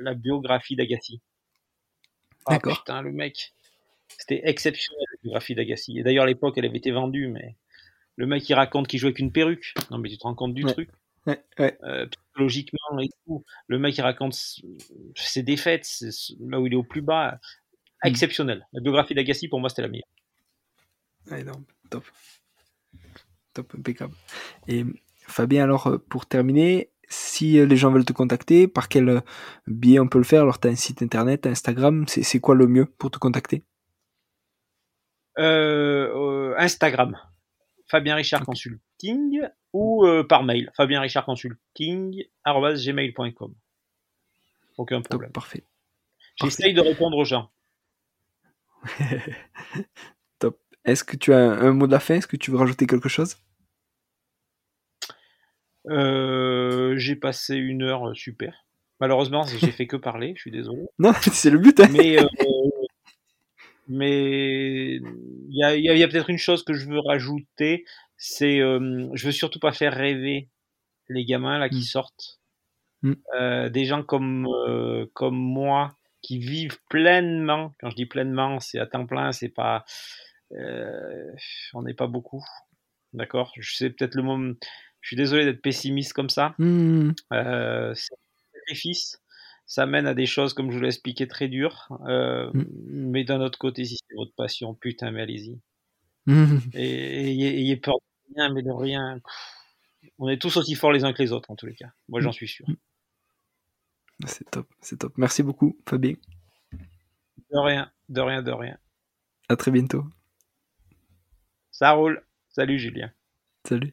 la biographie d'Agassi. Ah putain, le mec. C'était exceptionnel la biographie d'Agassi. Et d'ailleurs, à l'époque, elle avait été vendue, mais le mec, il raconte qu'il jouait avec une perruque. Non, mais tu te rends compte du Ouais. truc? Ouais, ouais. euh, psychologiquement et tout. Le mec, il raconte ses défaites, là où il est au plus bas. Mm. Exceptionnel. La biographie d'Agassi, pour moi, c'était la meilleure. Non, top. Top, impeccable. Et Fabien, alors, euh, pour terminer, si euh, les gens veulent te contacter, par quel euh, biais on peut le faire? Alors, tu as un site internet, Instagram, c'est quoi le mieux pour te contacter? Euh, Instagram, Fabien Richard. Consulting, ou euh, par mail, Fabien Richard Consulting, gmail.com. Aucun Top, problème. parfait. J'essaye de répondre aux gens. Top. Est-ce que tu as un, un mot de la fin? Est-ce que tu veux rajouter quelque chose? Euh, j'ai passé une heure euh, super. Malheureusement, j'ai fait que parler, je suis désolé. Non, c'est le but. hein. Mais euh, mais il y a, il y a- il y a peut-être une chose que je veux rajouter, c'est euh, je veux surtout pas faire rêver les gamins là qui Mm. sortent, Mm. Euh, des gens comme comme moi qui vivent pleinement. Quand je dis pleinement, c'est à temps plein, c'est pas on n'est pas beaucoup, d'accord? Je sais peut-être le moment. Je suis désolé d'être pessimiste comme ça. Hmm, Euh, c'est un sacrifice. Ça mène à des choses, comme je vous l'ai expliqué, très dures. Euh, Mm. Mais d'un autre côté, si c'est votre passion, putain, mais allez-y. hmm. Et ayez, peur de rien, mais de rien. On est tous aussi forts les uns que les autres, en tous les cas. Moi, j'en suis sûr. C'est top, c'est top. Merci beaucoup, Fabien. De rien, de rien, de rien. À très bientôt. Ça roule. Salut, Julien. Salut.